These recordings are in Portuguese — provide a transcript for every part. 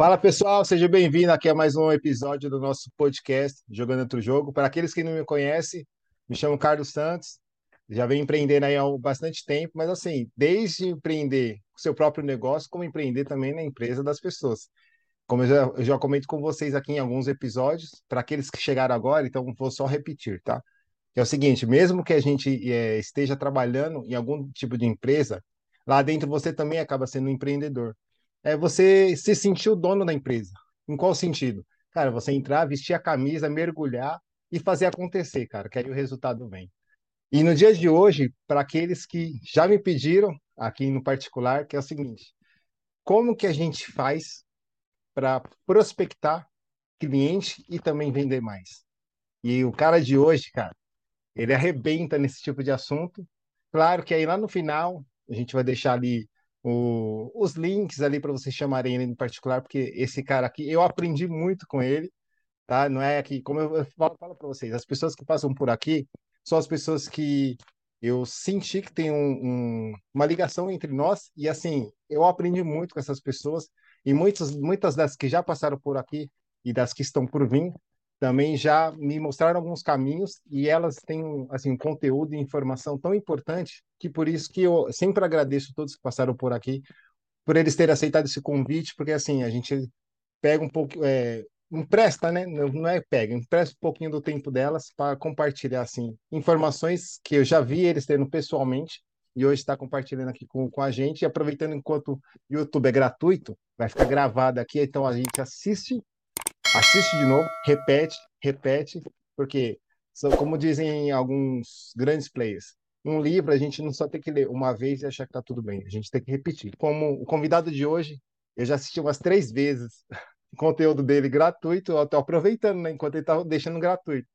Fala pessoal, seja bem-vindo aqui a mais um episódio do nosso podcast Jogando Outro Jogo. Para aqueles que não me conhecem, me chamo Carlos Santos, já venho empreendendo aí há bastante tempo, mas assim, desde empreender o seu próprio negócio, como empreender também na empresa das pessoas. Como eu já, eu já comento com vocês aqui em alguns episódios, para aqueles que chegaram agora, então vou só repetir, tá? É o seguinte, mesmo que a gente é, esteja trabalhando em algum tipo de empresa, lá dentro você também acaba sendo um empreendedor é você se sentir o dono da empresa. Em qual sentido? Cara, você entrar, vestir a camisa, mergulhar e fazer acontecer, cara, que aí o resultado vem. E no dia de hoje, para aqueles que já me pediram, aqui no particular, que é o seguinte: como que a gente faz para prospectar cliente e também vender mais? E o cara de hoje, cara, ele arrebenta nesse tipo de assunto. Claro que aí lá no final a gente vai deixar ali o, os links ali para vocês chamarem ele em particular, porque esse cara aqui, eu aprendi muito com ele, tá? Não é que, como eu falo, falo para vocês, as pessoas que passam por aqui são as pessoas que eu senti que tem um, um, uma ligação entre nós, e assim, eu aprendi muito com essas pessoas, e muitas, muitas das que já passaram por aqui e das que estão por vir, também já me mostraram alguns caminhos e elas têm assim conteúdo e informação tão importante que por isso que eu sempre agradeço todos que passaram por aqui por eles terem aceitado esse convite porque assim a gente pega um pouco é, empresta né? Não é pega empresta um pouquinho do tempo delas para compartilhar assim informações que eu já vi eles tendo pessoalmente e hoje está compartilhando aqui com, com a gente. E aproveitando enquanto o YouTube é gratuito vai ficar gravado aqui então a gente assiste assiste de novo, repete, repete, porque, como dizem alguns grandes players, um livro a gente não só tem que ler uma vez e achar que está tudo bem, a gente tem que repetir. Como o convidado de hoje, eu já assisti umas três vezes o conteúdo dele gratuito, eu estou aproveitando, né, enquanto ele está deixando gratuito.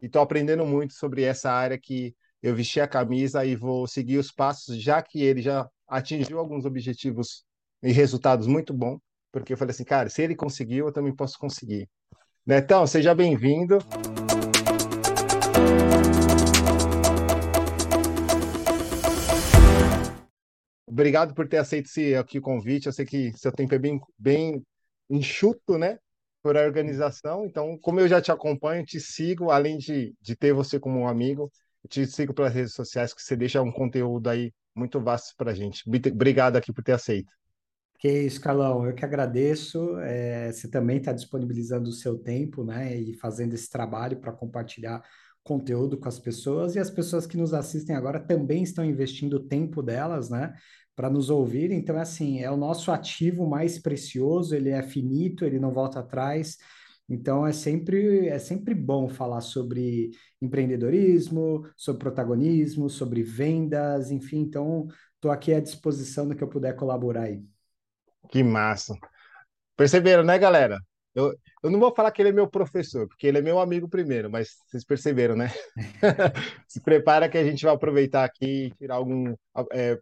E estou aprendendo muito sobre essa área que eu vesti a camisa e vou seguir os passos, já que ele já atingiu alguns objetivos e resultados muito bons porque eu falei assim, cara, se ele conseguiu, eu também posso conseguir. Netão, seja bem-vindo. Obrigado por ter aceito esse aqui convite. Eu sei que seu tempo é bem, bem enxuto, né? Por a organização. Então, como eu já te acompanho, te sigo, além de, de ter você como um amigo, te sigo pelas redes sociais, que você deixa um conteúdo aí muito vasto para a gente. Obrigado aqui por ter aceito. Que isso, Carlão, eu que agradeço. É, você também está disponibilizando o seu tempo, né, e fazendo esse trabalho para compartilhar conteúdo com as pessoas, e as pessoas que nos assistem agora também estão investindo o tempo delas, né, para nos ouvir. Então, é assim, é o nosso ativo mais precioso, ele é finito, ele não volta atrás. Então, é sempre, é sempre bom falar sobre empreendedorismo, sobre protagonismo, sobre vendas, enfim. Então, estou aqui à disposição do que eu puder colaborar aí. Que massa. Perceberam, né, galera? Eu, eu não vou falar que ele é meu professor, porque ele é meu amigo primeiro, mas vocês perceberam, né? Se prepara que a gente vai aproveitar aqui, tirar algum. É,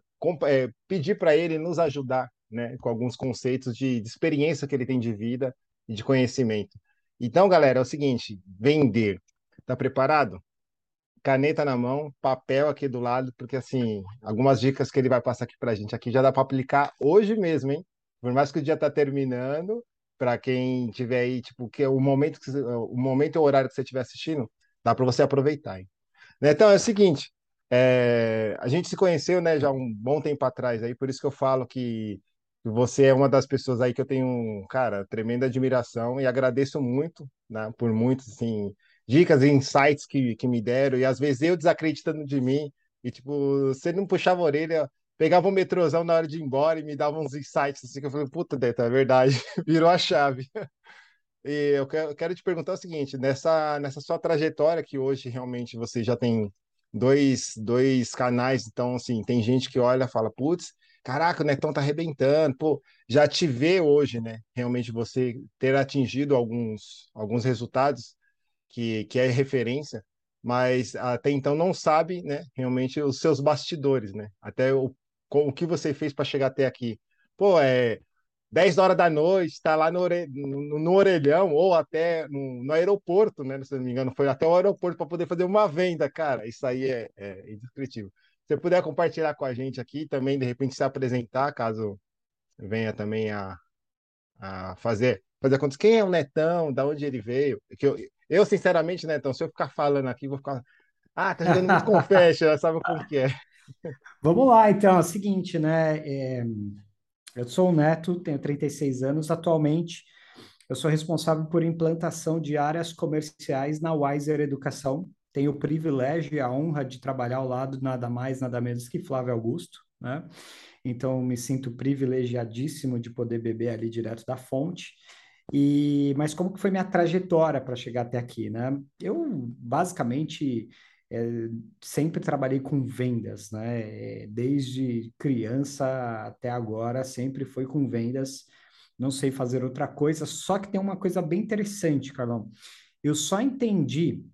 é, pedir para ele nos ajudar né, com alguns conceitos de, de experiência que ele tem de vida e de conhecimento. Então, galera, é o seguinte: vender. Tá preparado? Caneta na mão, papel aqui do lado, porque assim, algumas dicas que ele vai passar aqui para a gente aqui já dá para aplicar hoje mesmo, hein? Por mais que o dia tá terminando, para quem tiver aí, tipo, que é o momento que o momento e o horário que você estiver assistindo, dá para você aproveitar. Hein? Né, então é o seguinte, é, a gente se conheceu, né, já um bom tempo atrás aí, por isso que eu falo que você é uma das pessoas aí que eu tenho, cara, tremenda admiração e agradeço muito, né, por muitos, assim, dicas e insights que, que me deram, e às vezes eu desacreditando de mim, e tipo, você não puxava a orelha, pegava o metrôzão na hora de ir embora e me dava uns insights assim que eu falei, puta, Deta, é verdade, virou a chave. E eu quero, eu quero te perguntar o seguinte, nessa, nessa sua trajetória que hoje realmente você já tem dois, dois canais, então assim, tem gente que olha e fala, putz, caraca, o Netão tá arrebentando, pô, já te vê hoje, né, realmente você ter atingido alguns, alguns resultados que, que é referência, mas até então não sabe, né, realmente os seus bastidores, né, até o com o que você fez para chegar até aqui. Pô, é 10 horas da noite, está lá no, ore... no, no, orelhão ou até no, no, aeroporto, né? Se não me engano, foi até o aeroporto para poder fazer uma venda, cara. Isso aí é, é indescritível. Se você puder compartilhar com a gente aqui, também de repente se apresentar, caso venha também a, a fazer, fazer contas. Quem é o Netão? Da onde ele veio? Que eu, eu, sinceramente, Netão, se eu ficar falando aqui, vou ficar. Ah, tá jogando muito confete, sabe como que é. Vamos lá, então, é o seguinte, né? É, eu sou o Neto, tenho 36 anos. Atualmente, eu sou responsável por implantação de áreas comerciais na Wiser Educação. Tenho o privilégio e a honra de trabalhar ao lado nada mais, nada menos que Flávio Augusto, né? Então, me sinto privilegiadíssimo de poder beber ali direto da fonte. E, mas como que foi minha trajetória para chegar até aqui, né? Eu basicamente é, sempre trabalhei com vendas, né? Desde criança até agora sempre foi com vendas. Não sei fazer outra coisa. Só que tem uma coisa bem interessante, Carlão. Eu só entendi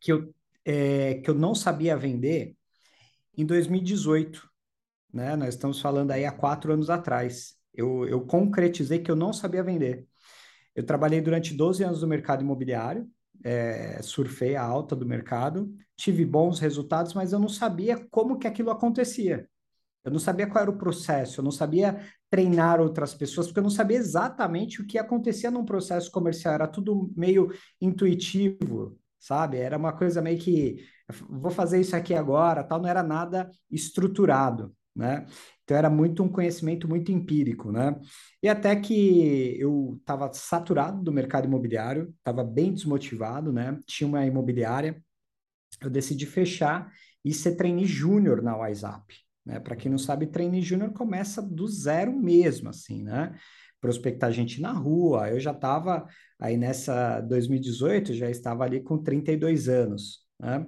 que eu é, que eu não sabia vender em 2018, né? Nós estamos falando aí há quatro anos atrás. Eu, eu concretizei que eu não sabia vender. Eu trabalhei durante 12 anos no mercado imobiliário, é, surfei a alta do mercado, tive bons resultados, mas eu não sabia como que aquilo acontecia. Eu não sabia qual era o processo, eu não sabia treinar outras pessoas, porque eu não sabia exatamente o que acontecia num processo comercial, era tudo meio intuitivo, sabe? Era uma coisa meio que vou fazer isso aqui agora, tal, não era nada estruturado, né? Então era muito um conhecimento muito empírico, né? E até que eu estava saturado do mercado imobiliário, estava bem desmotivado, né? Tinha uma imobiliária, eu decidi fechar e ser trainee júnior na WhatsApp, né? Para quem não sabe, trainee júnior começa do zero mesmo, assim, né? Prospectar gente na rua. Eu já estava aí nessa 2018, já estava ali com 32 anos, né?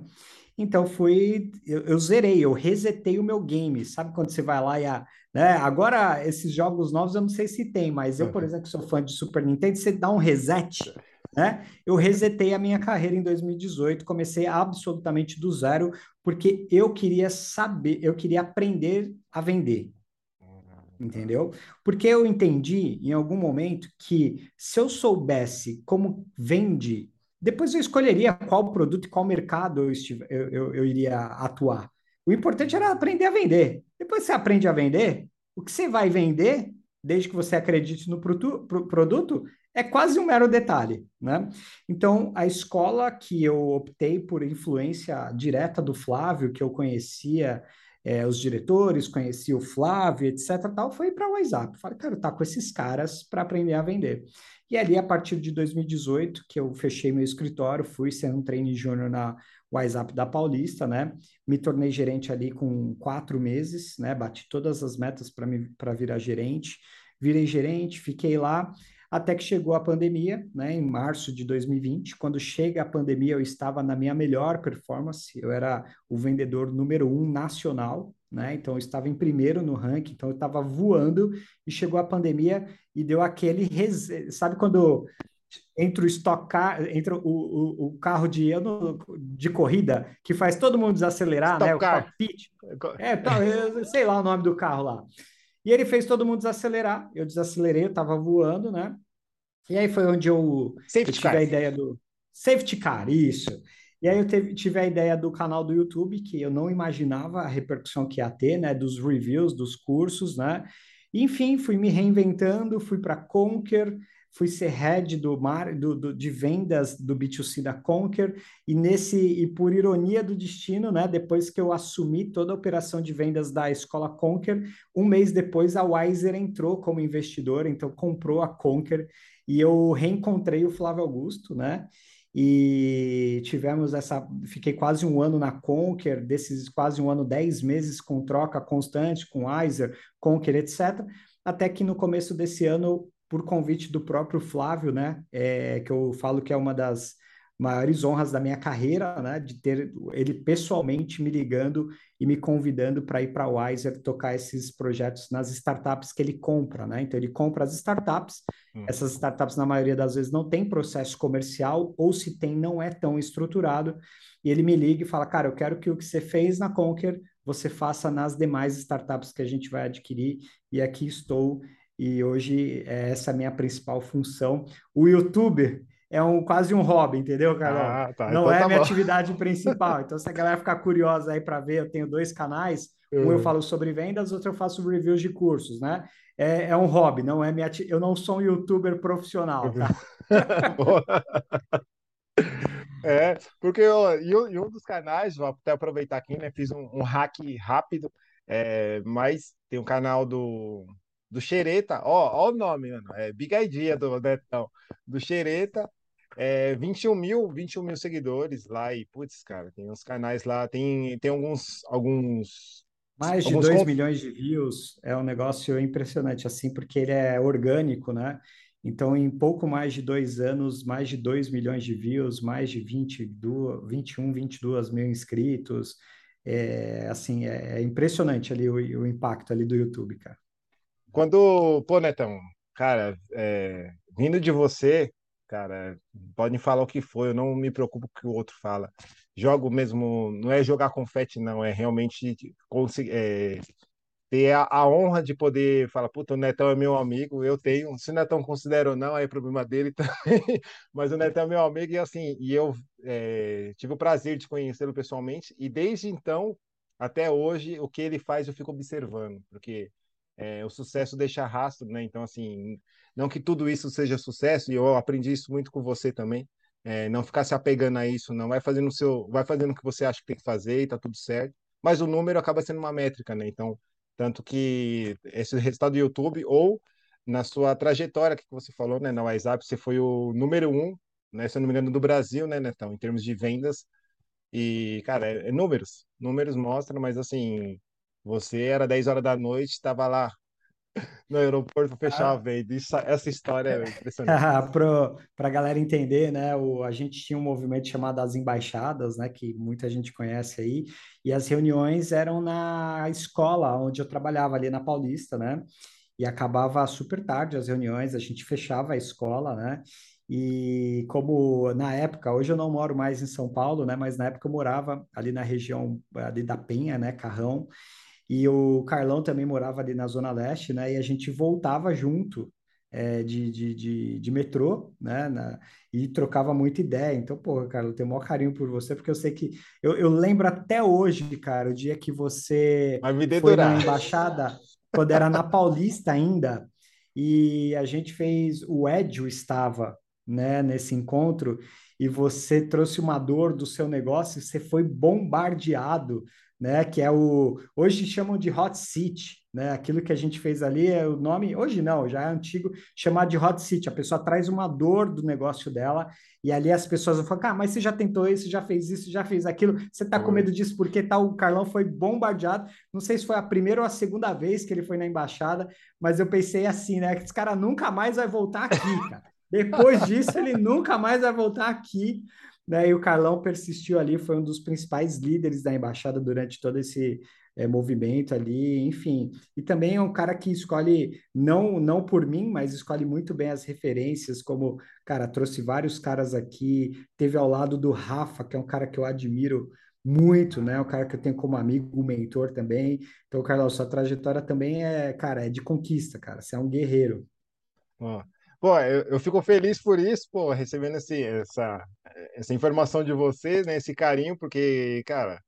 Então fui, eu, eu, zerei, eu resetei o meu game. Sabe quando você vai lá e a, né? Agora esses jogos novos eu não sei se tem, mas eu, por exemplo, sou fã de Super Nintendo, você dá um reset, né? Eu resetei a minha carreira em 2018, comecei absolutamente do zero, porque eu queria saber, eu queria aprender a vender. Entendeu? Porque eu entendi em algum momento que se eu soubesse como vende depois eu escolheria qual produto e qual mercado eu, estive, eu, eu, eu iria atuar. O importante era aprender a vender. Depois você aprende a vender, o que você vai vender, desde que você acredite no produto, é quase um mero detalhe, né? Então, a escola que eu optei por influência direta do Flávio, que eu conhecia é, os diretores, conhecia o Flávio, etc, tal, foi para o WhatsApp. Falei, estar tá com esses caras para aprender a vender. E ali, a partir de 2018, que eu fechei meu escritório, fui sendo um trainee júnior na WhatsApp da Paulista, né? Me tornei gerente ali com quatro meses, né? Bati todas as metas para virar gerente. Virei gerente, fiquei lá até que chegou a pandemia, né, em março de 2020. Quando chega a pandemia, eu estava na minha melhor performance, eu era o vendedor número um nacional, né, então eu estava em primeiro no ranking, então eu estava voando e chegou a pandemia e deu aquele, res... sabe quando entre o stock car, entre o, o, o carro de, de corrida que faz todo mundo desacelerar, né? Car. O cockpit. É, tá, eu sei lá o nome do carro lá. E ele fez todo mundo desacelerar. Eu desacelerei, eu estava voando, né? E aí foi onde eu, eu tive car. a ideia do safety car, isso. E aí eu teve, tive a ideia do canal do YouTube, que eu não imaginava a repercussão que ia ter, né? Dos reviews, dos cursos, né? Enfim, fui me reinventando, fui para Conquer, fui ser head do, mar, do, do, de vendas do B2C da Conquer, e nesse, e por ironia do destino, né, depois que eu assumi toda a operação de vendas da escola Conquer, um mês depois a Wiser entrou como investidor, então comprou a Conquer, e eu reencontrei o Flávio Augusto, né, e tivemos essa, fiquei quase um ano na Conquer, desses quase um ano, dez meses com troca constante com Wiser, Conquer, etc., até que no começo desse ano por convite do próprio Flávio, né? É, que eu falo que é uma das maiores honras da minha carreira, né? De ter ele pessoalmente me ligando e me convidando para ir para a Wiser tocar esses projetos nas startups que ele compra, né? Então ele compra as startups. Hum. Essas startups na maioria das vezes não tem processo comercial ou se tem não é tão estruturado. E ele me liga e fala, cara, eu quero que o que você fez na Conquer você faça nas demais startups que a gente vai adquirir. E aqui estou e hoje é essa a minha principal função. O YouTube, é um quase um hobby, entendeu, Carlão? Ah, tá. Não Então é tá minha bom. atividade principal. Então, se a galera ficar curiosa aí para ver, eu tenho dois canais. Um eu Uhum. falo sobre vendas, outro eu faço reviews de cursos, né? É, é um hobby, não é minha. ati- Eu não sou um youtuber profissional, tá? Boa. É, porque ó, e, um e um dos canais, vou até aproveitar aqui, né? Fiz um, um hack rápido, é, mas tem um canal do, do Xereta, ó, ó o nome, mano, é Big Idea do Netão, do Xereta, é, 21 mil, 21 mil seguidores lá e, putz, cara, tem uns canais lá, tem, tem alguns, alguns, Mais de alguns 2 contos. milhões de views é um negócio impressionante, assim, porque ele é orgânico, né? Então, em pouco mais de dois anos, mais de 2 milhões de views, mais de 22, 21, 22 mil inscritos. É, assim, é, é impressionante ali o, o impacto ali do YouTube, cara. Quando, pô, Netão, cara, é, vindo de você, cara, podem falar o que for, eu não me preocupo com o que o outro fala. Jogo mesmo, não é jogar confete, não, é realmente conseguir, é, ter a, a honra de poder falar, puta, o Netão é meu amigo, eu tenho, se o Netão considera ou não, aí é problema dele também, mas o Netão é meu amigo e assim, e eu é, tive o prazer de conhecê-lo pessoalmente, e desde então, até hoje, o que ele faz eu fico observando, porque é, o sucesso deixa rastro, né? Então, assim, não que tudo isso seja sucesso, e eu aprendi isso muito com você também, é, não ficar se apegando a isso, não, vai fazendo o seu, vai fazendo o que você acha que tem que fazer e tá tudo certo, mas o número acaba sendo uma métrica, né? Então, tanto que esse resultado do YouTube, ou na sua trajetória que você falou, né, na WhatsApp, você foi o número um, né, se eu não me engano, do Brasil, né, Netão, em termos de vendas. E, cara, é, é números. Números mostram, mas assim, você era 10 horas da noite, estava lá no aeroporto para fechar a venda. Isso, essa história é impressionante. Para a galera entender, né, o, a gente tinha um movimento chamado as embaixadas, né, que muita gente conhece aí, e as reuniões eram na escola onde eu trabalhava ali na Paulista, né, e acabava super tarde as reuniões, a gente fechava a escola, né, e como na época, hoje eu não moro mais em São Paulo, né, mas na época eu morava ali na região ali da Penha, né, Carrão, e o Carlão também morava ali na Zona Leste, né? E a gente voltava junto é, de, de, de, de, metrô, né? Na, e trocava muita ideia. Então, pô, cara, eu tenho o maior carinho por você, porque eu sei que. Eu, eu lembro até hoje, cara, o dia que você foi na embaixada, quando era na Paulista ainda, e a gente fez. O Edio estava, né, nesse encontro, e você trouxe uma dor do seu negócio, e você foi bombardeado né? Que é o hoje chamam de hot seat, né? Aquilo que a gente fez ali é o nome hoje não, já é antigo, chamado de hot seat. A pessoa traz uma dor do negócio dela e ali as pessoas vão falar, ah, mas você já tentou isso, já fez isso, já fez aquilo. Você tá com medo disso porque tal? O Carlão foi bombardeado. Não sei se foi a primeira ou a segunda vez que ele foi na embaixada, mas eu pensei assim, né? Que esse cara nunca mais vai voltar aqui, cara. Depois disso, ele nunca mais vai voltar aqui né? E o Carlão persistiu ali, foi um dos principais líderes da embaixada durante todo esse é, movimento ali, enfim. E também é um cara que escolhe, não, não por mim, mas escolhe muito bem as referências, como, cara, trouxe vários caras aqui, teve ao lado do Rafa, que é um cara que eu admiro muito, né? Um cara que eu tenho como amigo, mentor também. Então, Carlão, sua trajetória também é, cara, é de conquista, cara. Você é um guerreiro. Ó. Pô, eu, eu, fico feliz por isso, pô, recebendo esse, essa, essa informação de vocês, né? Esse carinho, porque, cara,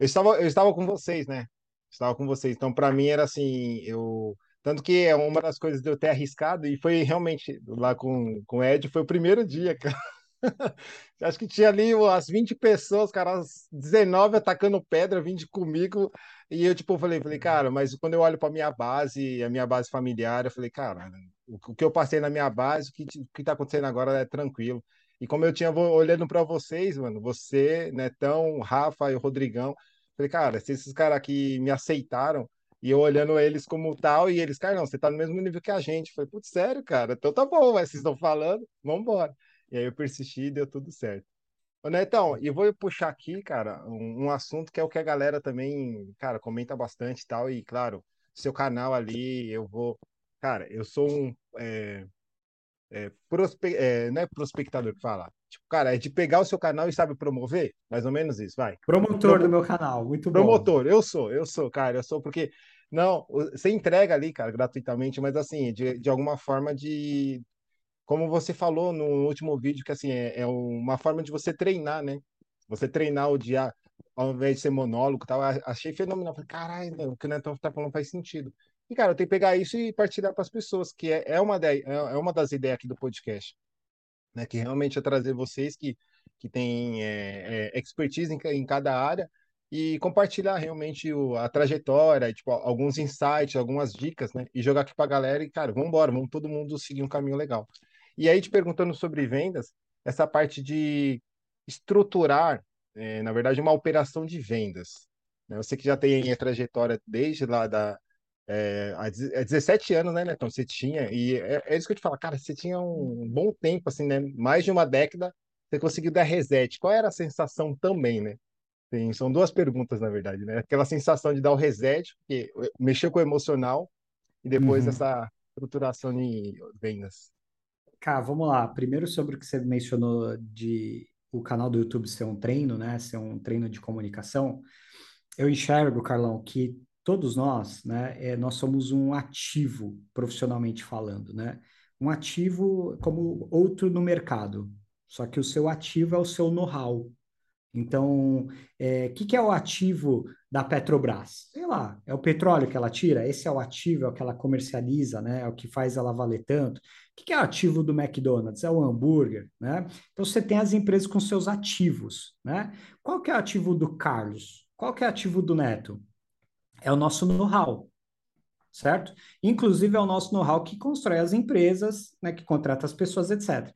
eu estava, eu estava com vocês, né? Estava com vocês. Então, para mim era assim, eu tanto que é uma das coisas de eu ter arriscado e foi realmente lá com, com o Ed, foi o primeiro dia, cara. Acho que tinha ali umas 20 pessoas, cara, as 19 atacando pedra, 20 comigo. E eu, tipo, falei, falei, cara, mas quando eu olho para minha base, a minha base familiar, eu falei, cara, o que eu passei na minha base, o que, o que tá acontecendo agora é tranquilo. E como eu tinha olhando para vocês, mano, você, Netão, Rafa e o Rodrigão, falei, cara, se esses caras aqui me aceitaram, e eu olhando eles como tal, e eles, cara, não, você tá no mesmo nível que a gente. falei, putz, sério, cara, então tá bom, mas vocês estão falando, vambora. E aí eu persisti e deu tudo certo. Ô, Netão, e vou puxar aqui, cara, um, um, assunto que é o que a galera também, cara, comenta bastante e tal, e claro, seu canal ali, eu vou. Cara, eu sou um. É, é, prospe... é, não é prospectador que fala. Tipo, cara, é de pegar o seu canal e sabe promover? Mais ou menos isso, vai. Promotor Promo... do meu canal, muito bom. Promotor, eu sou, eu sou, cara, eu sou porque. Não, você entrega ali, cara, gratuitamente, mas assim, de, de alguma forma de como você falou no último vídeo, que assim, é, é uma forma de você treinar, né? Você treinar o dia ao invés de ser monólogo tal, achei fenomenal. Falei, caralho, o que o Netão tá falando faz sentido. E, cara, eu tenho que pegar isso e partilhar para as pessoas, que é, é, uma de, é uma das ideias aqui do podcast. Né, que realmente é trazer vocês que, que têm é, é, expertise em, em cada área e compartilhar realmente o, a trajetória, tipo, alguns insights, algumas dicas, né? E jogar aqui para a galera e, cara, vamos embora, vamos todo mundo seguir um caminho legal. E aí, te perguntando sobre vendas, essa parte de estruturar, é, na verdade, uma operação de vendas. Né? Você que já tem a trajetória desde lá da. É, há 17 anos, né, Netão? Você tinha, e é, é, isso que eu te falo, cara, você tinha um bom tempo, assim, né? Mais de uma década, você conseguiu dar reset. Qual era a sensação também, né? Sim, são duas perguntas, na verdade, né? Aquela sensação de dar o reset, porque mexeu com o emocional, e depois uhum. essa estruturação de vendas. Cara, vamos lá. Primeiro sobre o que você mencionou de o canal do YouTube ser um treino, né? Ser um treino de comunicação. Eu enxergo, Carlão, que todos nós, né? É, nós somos um ativo, profissionalmente falando, né? Um ativo como outro no mercado. Só que o seu ativo é o seu know-how, então, o é, que, que é o ativo da Petrobras? Sei lá, é o petróleo que ela tira? Esse é o ativo, é o que ela comercializa, né? É o que faz ela valer tanto. O que, é o ativo do McDonald's? É o hambúrguer, né? Então, você tem as empresas com seus ativos, né? Qual que é o ativo do Carlos? Qual que é o ativo do Neto? É o nosso know-how, certo? Inclusive, é o nosso know-how que constrói as empresas, né? Que contrata as pessoas, etc.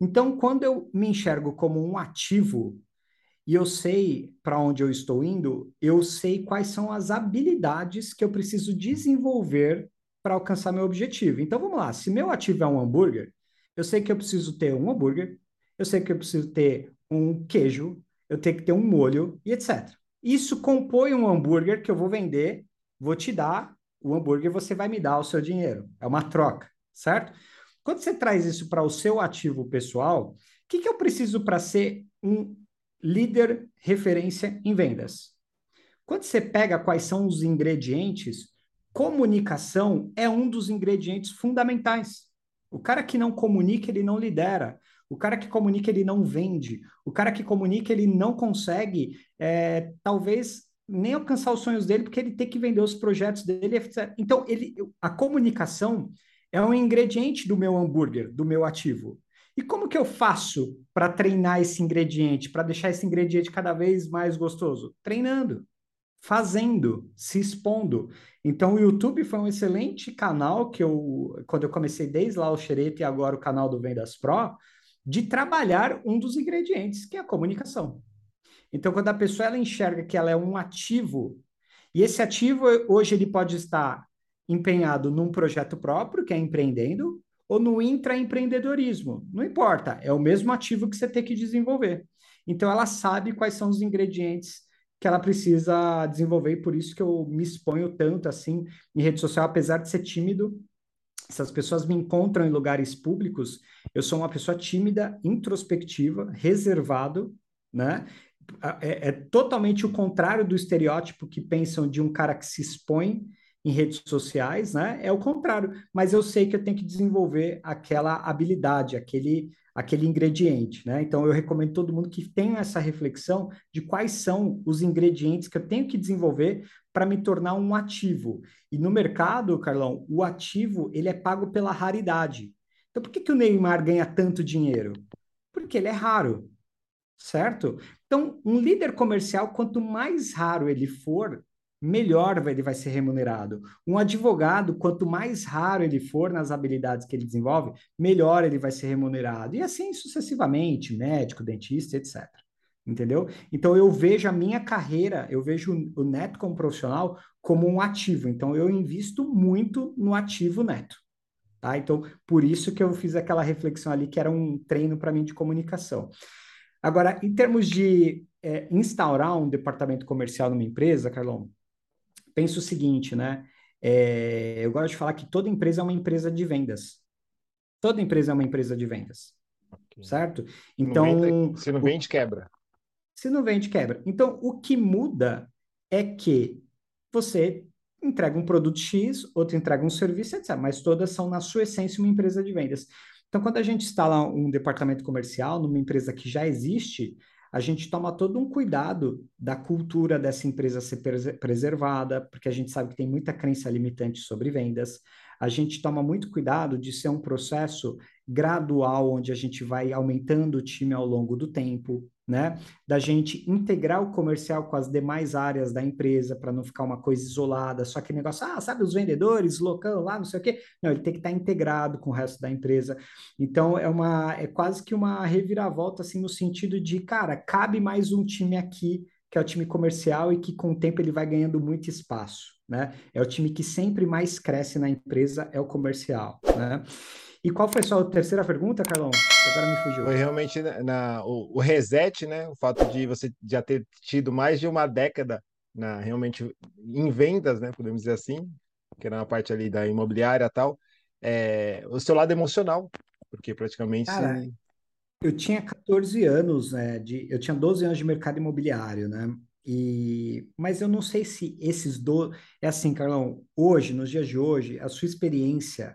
Então, quando eu me enxergo como um ativo e eu sei para onde eu estou indo, eu sei quais são as habilidades que eu preciso desenvolver para alcançar meu objetivo. Então vamos lá, se meu ativo é um hambúrguer, eu sei que eu preciso ter um hambúrguer, eu sei que eu preciso ter um queijo, eu tenho que ter um molho e etc. Isso compõe um hambúrguer que eu vou vender, vou te dar o hambúrguer, você vai me dar o seu dinheiro. É uma troca, certo? Quando você traz isso para o seu ativo pessoal, o que, que eu preciso para ser um líder referência em vendas. Quando você pega quais são os ingredientes, comunicação é um dos ingredientes fundamentais. O cara que não comunica, ele não lidera. O cara que comunica, ele não vende. O cara que comunica, ele não consegue, é, talvez, nem alcançar os sonhos dele, porque ele tem que vender os projetos dele. Então, ele, a comunicação é um ingrediente do meu hambúrguer, do meu ativo. E como que eu faço para treinar esse ingrediente, para deixar esse ingrediente cada vez mais gostoso? Treinando, fazendo, se expondo. Então, o YouTube foi um excelente canal que eu, quando eu comecei desde lá o Xereta e agora o canal do Vendas Pro, de trabalhar um dos ingredientes, que é a comunicação. Então, quando a pessoa ela enxerga que ela é um ativo, e esse ativo hoje ele pode estar empenhado num projeto próprio, que é empreendendo, ou no intraempreendedorismo. Não importa, é o mesmo ativo que você tem que desenvolver. Então, ela sabe quais são os ingredientes que ela precisa desenvolver, e por isso que eu me exponho tanto assim em rede social, apesar de ser tímido. Se as pessoas me encontram em lugares públicos, eu sou uma pessoa tímida, introspectiva, reservado, né? É, é totalmente o contrário do estereótipo que pensam de um cara que se expõe em redes sociais, né? É o contrário, mas eu sei que eu tenho que desenvolver aquela habilidade, aquele aquele ingrediente, né? Então eu recomendo todo mundo que tenha essa reflexão de quais são os ingredientes que eu tenho que desenvolver para me tornar um ativo. E no mercado, Carlão, o ativo ele é pago pela raridade. Então por que, que o Neymar ganha tanto dinheiro? Porque ele é raro, certo? Então, um líder comercial, quanto mais raro ele for, melhor ele vai ser remunerado. Um advogado, quanto mais raro ele for nas habilidades que ele desenvolve, melhor ele vai ser remunerado. E assim sucessivamente, médico, dentista, etc. Entendeu? Então eu vejo a minha carreira, eu vejo o neto como profissional como um ativo. Então eu invisto muito no ativo neto. Tá? Então, por isso que eu fiz aquela reflexão ali, que era um treino para mim de comunicação. Agora, em termos de é, instaurar um departamento comercial numa empresa, Carlão, penso o seguinte, né? É, eu gosto de falar que toda empresa é uma empresa de vendas. Toda empresa é uma empresa de vendas. Okay. Certo? Então. Se não, vende, se não vende, quebra. Se não vende, quebra. Então, o que muda é que você entrega um produto X, outro entrega um serviço, etc. Mas todas são, na sua essência, uma empresa de vendas. Então, quando a gente instala um departamento comercial numa empresa que já existe, a gente toma todo um cuidado da cultura dessa empresa ser preservada, porque a gente sabe que tem muita crença limitante sobre vendas. A gente toma muito cuidado de ser um processo gradual, onde a gente vai aumentando o time ao longo do tempo né? Da gente integrar o comercial com as demais áreas da empresa para não ficar uma coisa isolada, só que negócio, ah, sabe, os vendedores, locão lá, não sei o quê. Não, ele tem que estar tá integrado com o resto da empresa. Então é uma é quase que uma reviravolta assim no sentido de, cara, cabe mais um time aqui, que é o time comercial e que com o tempo ele vai ganhando muito espaço, né? É o time que sempre mais cresce na empresa, é o comercial, né? E qual foi a sua terceira pergunta, Carlão? Agora me fugiu. Foi realmente na, na o, o, reset, né? O fato de você já ter tido mais de uma década na, realmente em vendas, né? Podemos dizer assim, que era uma parte ali da imobiliária e tal. É, o seu lado emocional, porque praticamente. Cara, eu tinha 14 anos, né? De, eu tinha 12 anos de mercado imobiliário, né? E, mas eu não sei se esses do é assim, Carlão. Hoje, nos dias de hoje, a sua experiência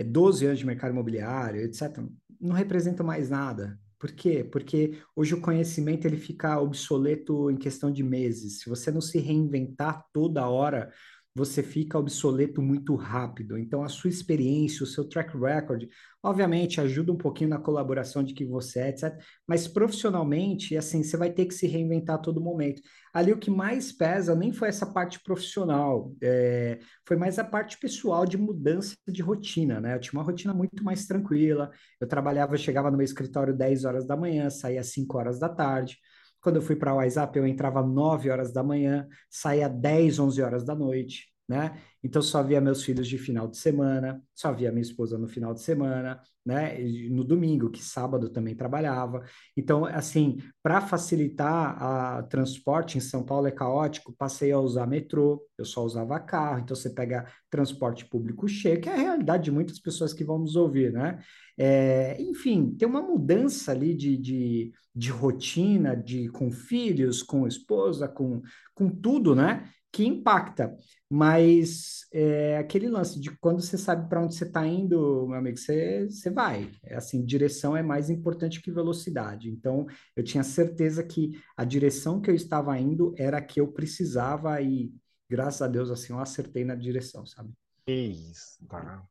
é 12 anos de mercado imobiliário, etc., não representa mais nada. Por quê? Porque hoje o conhecimento ele fica obsoleto em questão de meses. Se você não se reinventar toda hora, você fica obsoleto muito rápido. Então, a sua experiência, o seu track record, obviamente, ajuda um pouquinho na colaboração de que você é, etc. Mas profissionalmente, assim, você vai ter que se reinventar a todo momento. Ali o que mais pesa nem foi essa parte profissional, é, foi mais a parte pessoal de mudança de rotina, né? Eu tinha uma rotina muito mais tranquila. Eu trabalhava, chegava no meu escritório 10 horas da manhã, saía 5 horas da tarde. Quando eu fui para o WhatsApp, eu entrava 9 horas da manhã, saía 10, 11 horas da noite, né? Então só via meus filhos de final de semana, só via minha esposa no final de semana, né? E no domingo, que sábado também trabalhava. Então, assim, para facilitar a transporte em São Paulo é caótico, passei a usar metrô, eu só usava carro. Então você pega transporte público cheio, que é a realidade de muitas pessoas que vão nos ouvir, né? É, enfim, tem uma mudança ali de, de, de rotina, de com filhos, com esposa, com, com tudo, né? Que impacta. Mas é aquele lance de quando você sabe para onde você está indo, meu amigo, você, você vai. É assim, direção é mais importante que velocidade. Então, eu tinha certeza que a direção que eu estava indo era a que eu precisava e, graças a Deus, assim, eu acertei na direção, sabe? Isso, tá.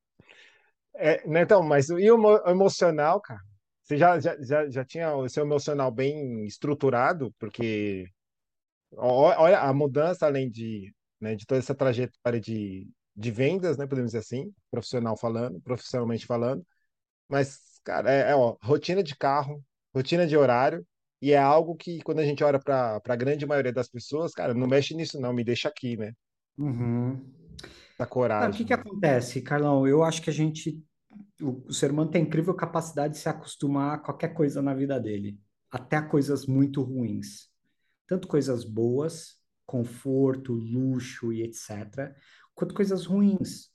É, né, então, mas e o emocional, cara? Você já, já, já, já tinha o seu emocional bem estruturado? Porque olha a mudança, além de, né, de toda essa trajetória de, de vendas, né, podemos dizer assim, profissional falando, profissionalmente falando. Mas, cara, é, é ó, rotina de carro, rotina de horário, e é algo que, quando a gente olha para a grande maioria das pessoas, cara, não mexe nisso, não, me deixa aqui, né? Uhum. Da coragem. o que, que acontece, Carlão? Eu acho que a gente o, o ser humano tem incrível capacidade de se acostumar a qualquer coisa na vida dele, até coisas muito ruins. Tanto coisas boas, conforto, luxo e etc., quanto coisas ruins.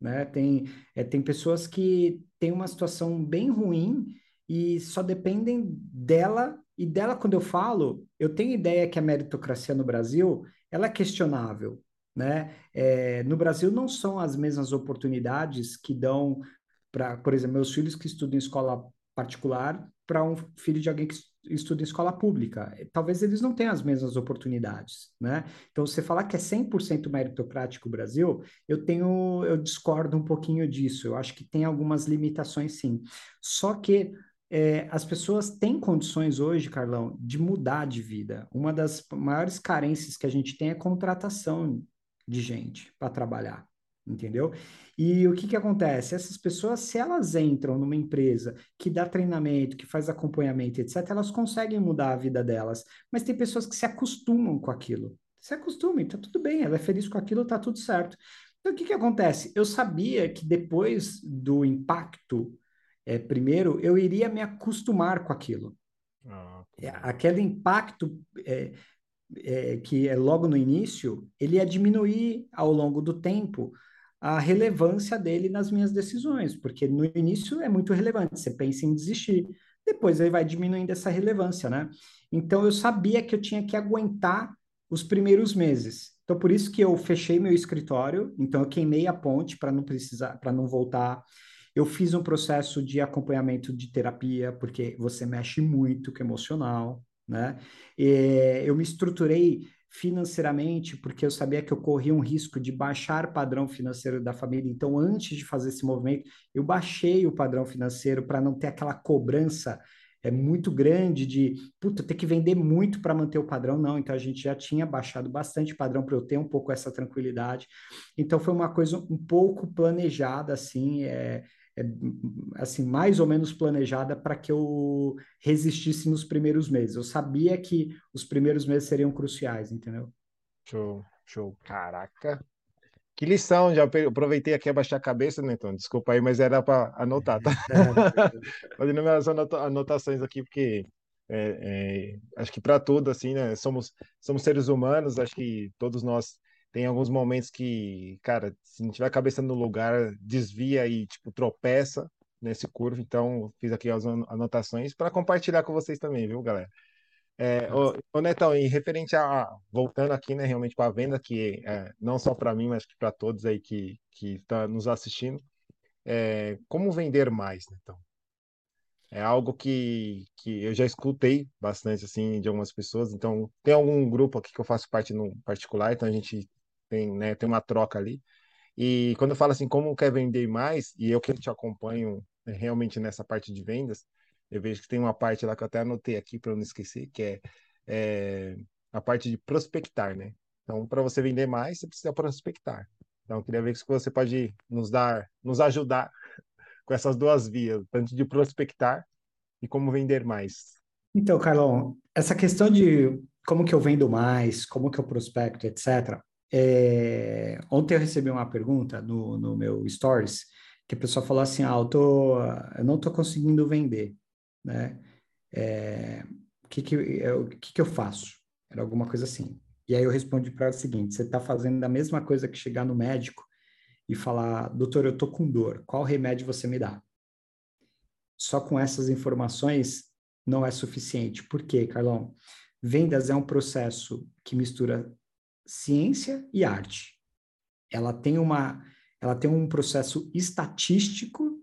Né? Tem, é, tem pessoas que têm uma situação bem ruim e só dependem dela. E dela, quando eu falo, eu tenho ideia que a meritocracia no Brasil ela é questionável. Né? É, no Brasil não são as mesmas oportunidades que dão para, por exemplo, meus filhos que estudam em escola particular para um filho de alguém que estuda em escola pública. Talvez eles não tenham as mesmas oportunidades, né? Então, você falar que é 100% meritocrático o Brasil, eu tenho, eu discordo um pouquinho disso. Eu acho que tem algumas limitações, sim. Só que é, as pessoas têm condições hoje, Carlão, de mudar de vida. Uma das maiores carências que a gente tem é contratação de gente para trabalhar entendeu? E o que que acontece? Essas pessoas, se elas entram numa empresa que dá treinamento, que faz acompanhamento, etc., elas conseguem mudar a vida delas. Mas tem pessoas que se acostumam com aquilo. Se acostumem, tá tudo bem, ela é feliz com aquilo, tá tudo certo. Então, o que que acontece? Eu sabia que depois do impacto, é, primeiro, eu iria me acostumar com aquilo. Ah, é, aquele impacto é, é, que é logo no início, ele ia diminuir ao longo do tempo, a relevância dele nas minhas decisões, porque no início é muito relevante, você pensa em desistir, depois ele vai diminuindo essa relevância, né? Então eu sabia que eu tinha que aguentar os primeiros meses. Então por isso que eu fechei meu escritório, então eu queimei a ponte para não precisar, para não voltar. Eu fiz um processo de acompanhamento de terapia, porque você mexe muito com emocional, né? E eu me estruturei financeiramente, porque eu sabia que eu corria um risco de baixar o padrão financeiro da família. Então, antes de fazer esse movimento, eu baixei o padrão financeiro para não ter aquela cobrança é muito grande de, puta, ter que vender muito para manter o padrão. Não, então a gente já tinha baixado bastante padrão para eu ter um pouco essa tranquilidade. Então foi uma coisa um pouco planejada, assim, é, é, assim, mais ou menos planejada para que eu resistisse nos primeiros meses. Eu sabia que os primeiros meses seriam cruciais, entendeu? Show, show. Caraca. Que lição, já aproveitei aqui a baixar a cabeça, né, então? Desculpa aí, mas era para anotar, tá? É. Fazendo minhas anotações aqui, porque é, é, acho que para tudo, assim, né? Somos, somos seres humanos, acho que todos nós tem alguns momentos que, cara, se não tiver a cabeça no lugar, desvia e, tipo, tropeça nesse curvo. Então, fiz aqui as anotações para compartilhar com vocês também, viu, galera? É, ô, ô, Netão, e referente a, voltando aqui, né, realmente para a venda, que é, não só para mim, mas para todos aí que que está nos assistindo, é, como vender mais, Netão? É algo que, que eu já escutei bastante, assim, de algumas pessoas. Então, tem algum grupo aqui que eu faço parte no particular, então a gente tem, né, tem uma troca ali. E quando eu falo assim, como quer vender mais, e eu que te acompanho né, realmente nessa parte de vendas, eu vejo que tem uma parte lá que eu até anotei aqui para não esquecer, que é, é a parte de prospectar, né? Então, para você vender mais, você precisa prospectar. Então, eu queria ver se você pode nos dar, nos ajudar com essas duas vias, tanto de prospectar e como vender mais. Então, Carlão, essa questão de como que eu vendo mais, como que eu prospecto, etc. É... Ontem eu recebi uma pergunta no, no meu Stories que a pessoa falou assim, ah, eu, tô, eu não estou conseguindo vender né? É, o que que, eu, o que que eu faço? Era alguma coisa assim. E aí eu respondi para o seguinte: você está fazendo a mesma coisa que chegar no médico e falar, doutor, eu estou com dor, qual remédio você me dá? Só com essas informações não é suficiente. Por quê, Carlão? Vendas é um processo que mistura ciência e arte. Ela tem uma, ela tem um processo estatístico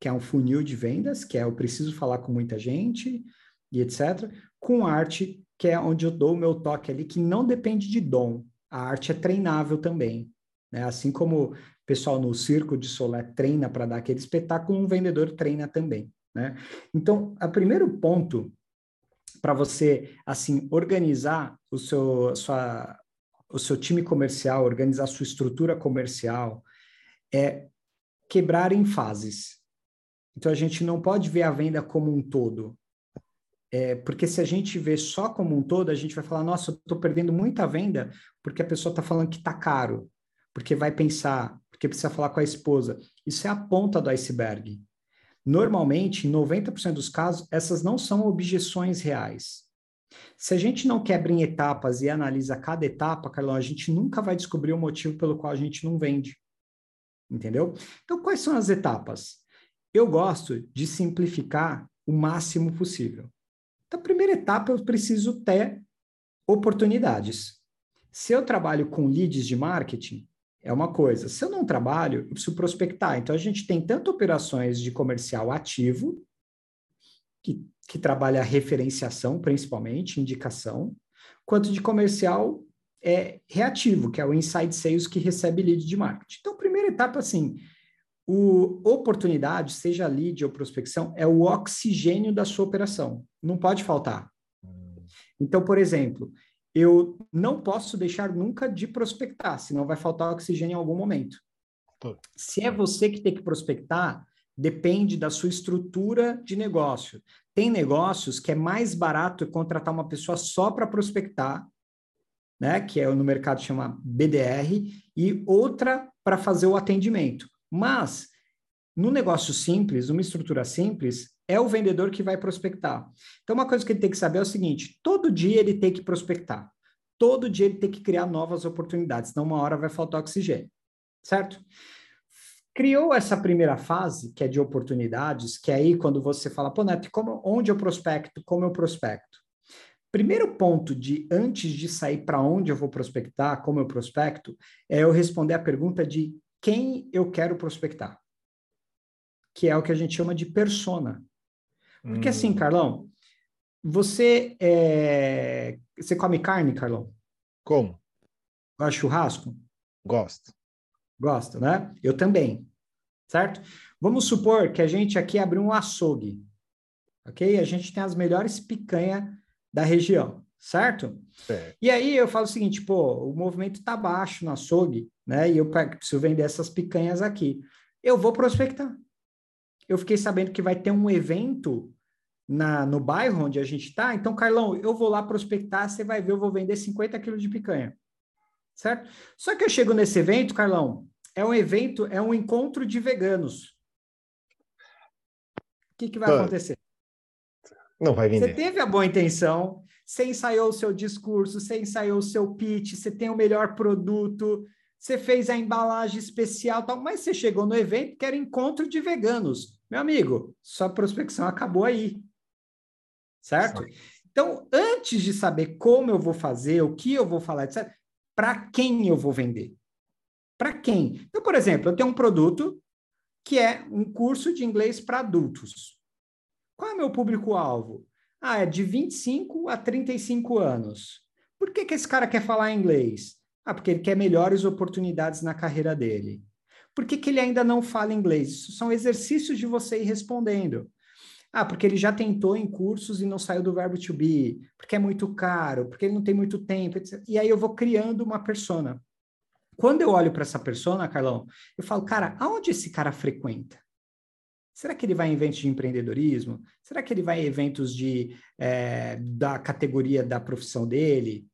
que é um funil de vendas, que é eu preciso falar com muita gente e etc. Com arte, que é onde eu dou o meu toque ali, que não depende de dom. A arte é treinável também. Né? Assim como o pessoal no Circo de Solé treina para dar aquele espetáculo, um vendedor treina também. Né? Então, o primeiro ponto para você assim organizar o seu, sua, o seu time comercial, organizar sua estrutura comercial, é quebrar em fases. Então a gente não pode ver a venda como um todo. É, porque se a gente vê só como um todo, a gente vai falar, nossa, eu estou perdendo muita venda porque a pessoa está falando que está caro, porque vai pensar, porque precisa falar com a esposa. Isso é a ponta do iceberg. Normalmente, em 90% dos casos, essas não são objeções reais. Se a gente não quebra em etapas e analisa cada etapa, Carlão, a gente nunca vai descobrir o motivo pelo qual a gente não vende. Entendeu? Então, quais são as etapas? Eu gosto de simplificar o máximo possível. Então, a primeira etapa, eu preciso ter oportunidades. Se eu trabalho com leads de marketing, é uma coisa. Se eu não trabalho, eu preciso prospectar. Então, a gente tem tanto operações de comercial ativo, que, que trabalha referenciação, principalmente, indicação, quanto de comercial é, reativo, que é o inside sales que recebe lead de marketing. Então, a primeira etapa, assim, o oportunidade, seja lead ou prospecção, é o oxigênio da sua operação. Não pode faltar. Então, por exemplo, eu não posso deixar nunca de prospectar, senão vai faltar oxigênio em algum momento. Se é você que tem que prospectar, depende da sua estrutura de negócio. Tem negócios que é mais barato contratar uma pessoa só para prospectar, né, que é no mercado chama BDR, e outra para fazer o atendimento. Mas, no negócio simples, numa estrutura simples, é o vendedor que vai prospectar. Então, uma coisa que ele tem que saber é o seguinte: todo dia ele tem que prospectar. Todo dia ele tem que criar novas oportunidades, senão uma hora vai faltar oxigênio. Certo? Criou essa primeira fase, que é de oportunidades, que é aí quando você fala, pô, Neto, como, onde eu prospecto, como eu prospecto? Primeiro ponto de antes de sair para onde eu vou prospectar, como eu prospecto, é eu responder a pergunta de quem eu quero prospectar. que é o que a gente chama de persona. Porque assim, hum. assim, Carlão, você é... você come carne, Carlão? Como? Gosta de churrasco? Gosto. Gosto, né? Eu também. Certo? Vamos supor que a gente aqui abriu um açougue. Ok? A gente tem as melhores picanha da região, certo? É. E aí eu falo o seguinte, pô, o movimento tá baixo no açougue, né? E eu preciso vender essas picanhas aqui. Eu vou prospectar. Eu fiquei sabendo que vai ter um evento na, no bairro onde a gente está. Então, Carlão, eu vou lá prospectar, você vai ver, eu vou vender 50 quilos de picanha. Certo? Só que eu chego nesse evento, Carlão, é um evento, é um encontro de veganos. O que, que vai acontecer? Não vai vender. Você teve a boa intenção, você ensaiou o seu discurso, você ensaiou o seu pitch, você tem o melhor produto, você fez a embalagem especial, tal, mas você chegou no evento que era encontro de veganos. Meu amigo, sua prospecção acabou aí certo? Então, antes de saber como eu vou fazer, o que eu vou falar, etc., para quem eu vou vender? Para quem? Então, por exemplo, eu tenho um produto que é um curso de inglês para adultos. Qual é o meu público-alvo? Ah, é de 25 a 35 anos. Por que, que esse cara quer falar inglês? Ah, porque ele quer melhores oportunidades na carreira dele. Por que, que ele ainda não fala inglês? Isso são exercícios de você ir respondendo. Ah, porque ele já tentou em cursos e não saiu do verbo to be, porque é muito caro, porque ele não tem muito tempo, etc. E aí eu vou criando uma persona. Quando eu olho para essa persona, Carlão, eu falo, cara, aonde esse cara frequenta? Será que ele vai em eventos de empreendedorismo? Será que ele vai em eventos de, é, da categoria da profissão dele?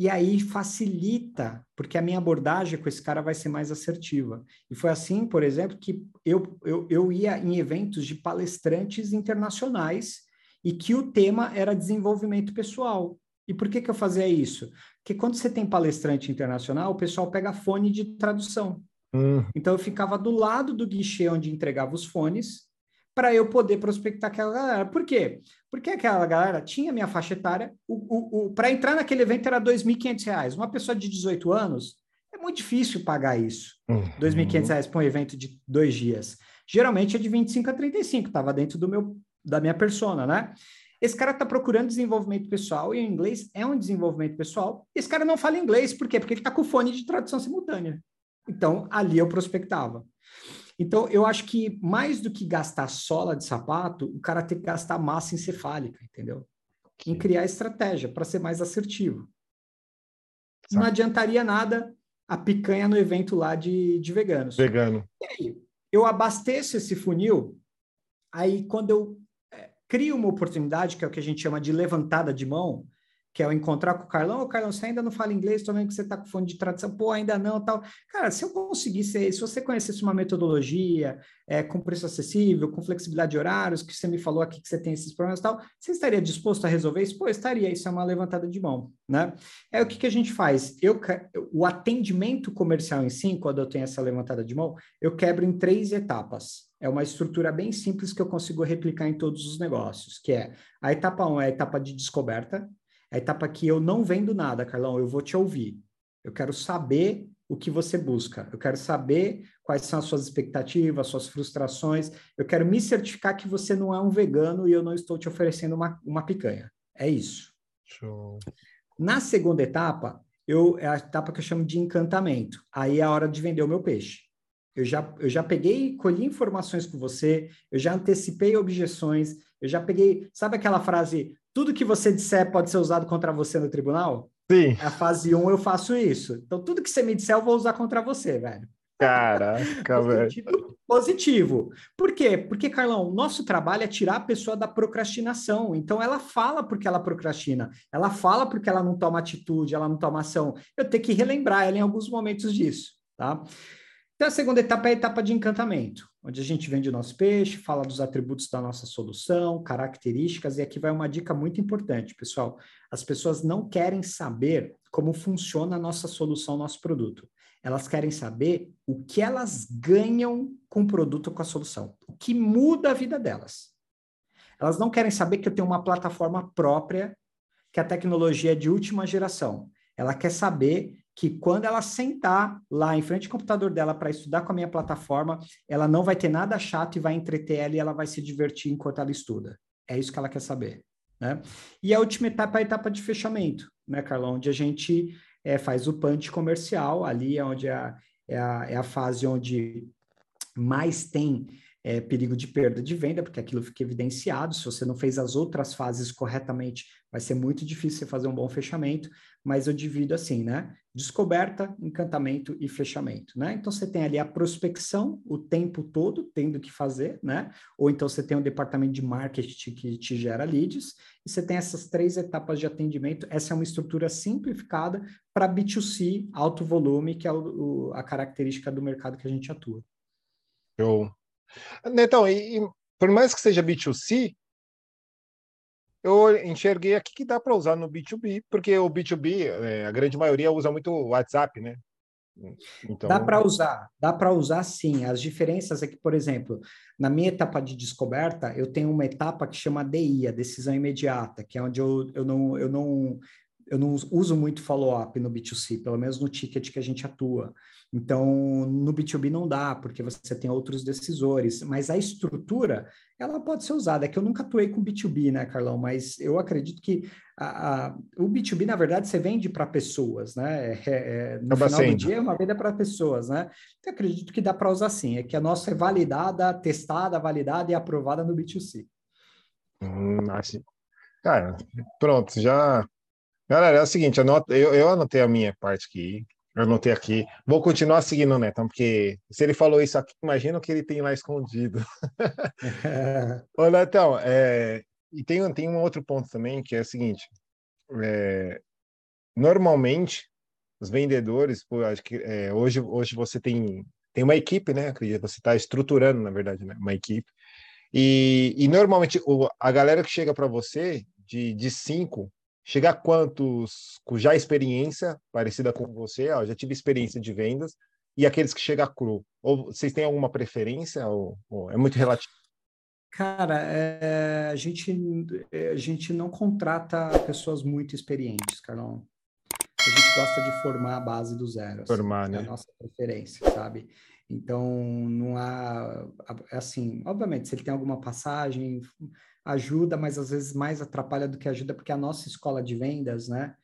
E aí facilita, porque a minha abordagem com esse cara vai ser mais assertiva. E foi assim, por exemplo, que eu, eu, eu ia em eventos de palestrantes internacionais e que o tema era desenvolvimento pessoal. E por que, que eu fazia isso? Porque quando você tem palestrante internacional, o pessoal pega fone de tradução. Hum. Então eu ficava do lado do guichê onde entregava os fones para eu poder prospectar aquela galera. Por quê? Porque aquela galera tinha minha faixa etária, o, o, o para entrar naquele evento era R$ 2.500. Uma pessoa de 18 anos, é muito difícil pagar isso. Uhum. R$ 2.500 para um evento de dois dias. Geralmente é de 25 a 35, estava dentro do meu, da minha persona, né? Esse cara está procurando desenvolvimento pessoal e o inglês é um desenvolvimento pessoal. Esse cara não fala inglês, por quê? Porque ele está com fone de tradução simultânea. Então, ali eu prospectava. Então, eu acho que mais do que gastar sola de sapato, o cara tem que gastar massa encefálica, entendeu? Em criar estratégia para ser mais assertivo. Não adiantaria nada a picanha no evento lá de, de veganos. Vegano. E aí, eu abasteço esse funil, aí quando eu é, crio uma oportunidade, que é o que a gente chama de levantada de mão, que é o encontrar com o Carlão, o Carlão, você ainda não fala inglês, tô vendo que você está com fone de tradução, pô, ainda não, tal. Cara, se eu conseguisse, se você conhecesse uma metodologia é, com preço acessível, com flexibilidade de horários, que você me falou aqui que você tem esses problemas e tal, você estaria disposto a resolver isso? Pô, estaria, isso é uma levantada de mão, né? É o que, que a gente faz? Eu, o atendimento comercial em si, quando eu tenho essa levantada de mão, eu quebro em três etapas. É uma estrutura bem simples que eu consigo replicar em todos os negócios, que é a etapa 1 um é a etapa de descoberta, a etapa que eu não vendo nada, Carlão, eu vou te ouvir. Eu quero saber o que você busca. Eu quero saber quais são as suas expectativas, suas frustrações. Eu quero me certificar que você não é um vegano e eu não estou te oferecendo uma, uma picanha. É isso. Show. Na segunda etapa, eu, é a etapa que eu chamo de encantamento. Aí é a hora de vender o meu peixe. Eu já, eu já peguei, colhi informações com você, eu já antecipei objeções, eu já peguei. Sabe aquela frase, tudo que você disser pode ser usado contra você no tribunal? Sim. A fase 1 eu faço isso. Então, tudo que você me disser, eu vou usar contra você, velho. Caraca, velho. Positivo. Por quê? Porque, Carlão, nosso trabalho é tirar a pessoa da procrastinação. Então, ela fala porque ela procrastina. Ela fala porque ela não toma atitude, ela não toma ação. Eu tenho que relembrar ela em alguns momentos disso, tá? Então, a segunda etapa é a etapa de encantamento, onde a gente vende o nosso peixe, fala dos atributos da nossa solução, características, e aqui vai uma dica muito importante, pessoal. As pessoas não querem saber como funciona a nossa solução, nosso produto. Elas querem saber o que elas ganham com o produto, com a solução, o que muda a vida delas. Elas não querem saber que eu tenho uma plataforma própria, que a tecnologia é de última geração. Ela quer saber que quando ela sentar lá em frente ao computador dela para estudar com a minha plataforma, ela não vai ter nada chato e vai entreter ela e ela vai se divertir enquanto ela estuda. É isso que ela quer saber. Né? E a última etapa é a etapa de fechamento, né, Carlão? Onde a gente é, faz o punch comercial, ali é onde é é a, é a fase onde mais tem é, perigo de perda de venda, porque aquilo fica evidenciado. Se você não fez as outras fases corretamente, vai ser muito difícil você fazer um bom fechamento, mas eu divido assim, né? Descoberta, encantamento e fechamento, né? Então você tem ali a prospecção o tempo todo, tendo que fazer, né? Ou então você tem um departamento de marketing que te gera leads, e você tem essas três etapas de atendimento. Essa é uma estrutura simplificada para B2C, alto volume, que é o, o, a característica do mercado que a gente atua. Show. Então, e, e, por mais que seja B2C, eu enxerguei aqui que dá para usar no B2B, porque o B2B, é, a grande maioria usa muito o WhatsApp, né? Então... Dá para usar, dá para usar sim. As diferenças é que, por exemplo, na minha etapa de descoberta, eu tenho uma etapa que chama DI, a decisão imediata, que é onde eu, eu, não, eu, não, eu não uso muito follow-up no B2C, pelo menos no ticket que a gente atua. Então, no B2B não dá, porque você tem outros decisores, mas a estrutura, ela pode ser usada. É que eu nunca atuei com B2B, né, Carlão? Mas eu acredito que a, a, o B2B, na verdade, você vende para pessoas, né? É, é, no Acaba final sendo. do dia é uma venda para pessoas, né? Eu acredito que dá para usar sim. É que a nossa é validada, testada, validada e aprovada no B2C. Hum, assim. Cara, pronto, já. Galera, é o seguinte, anota, eu, eu anotei a minha parte aqui. Eu anotei aqui. Vou continuar seguindo o Netão, porque se ele falou isso aqui, imagina o que ele tem lá escondido. Ô, Netão, é, e tem, tem um outro ponto também, que é o seguinte. É, normalmente, os vendedores, pô, acho que é, hoje, hoje você tem, tem uma equipe, né? Você está estruturando, na verdade, né? uma equipe. E, e normalmente o, a galera que chega para você, de, de cinco, Chega a quantos com já experiência parecida com você, ó, já tive experiência de vendas, e aqueles que chegam cru? Ou vocês têm alguma preferência ou, ou é muito relativo? Cara, é, a, gente, a gente não contrata pessoas muito experientes, Carlão. A gente gosta de formar a base do zero. Assim, formar, assim, né? É a nossa preferência, sabe? Então, não há. Assim, obviamente, se ele tem alguma passagem, ajuda, mas às vezes mais atrapalha do que ajuda, porque a nossa escola de vendas, né?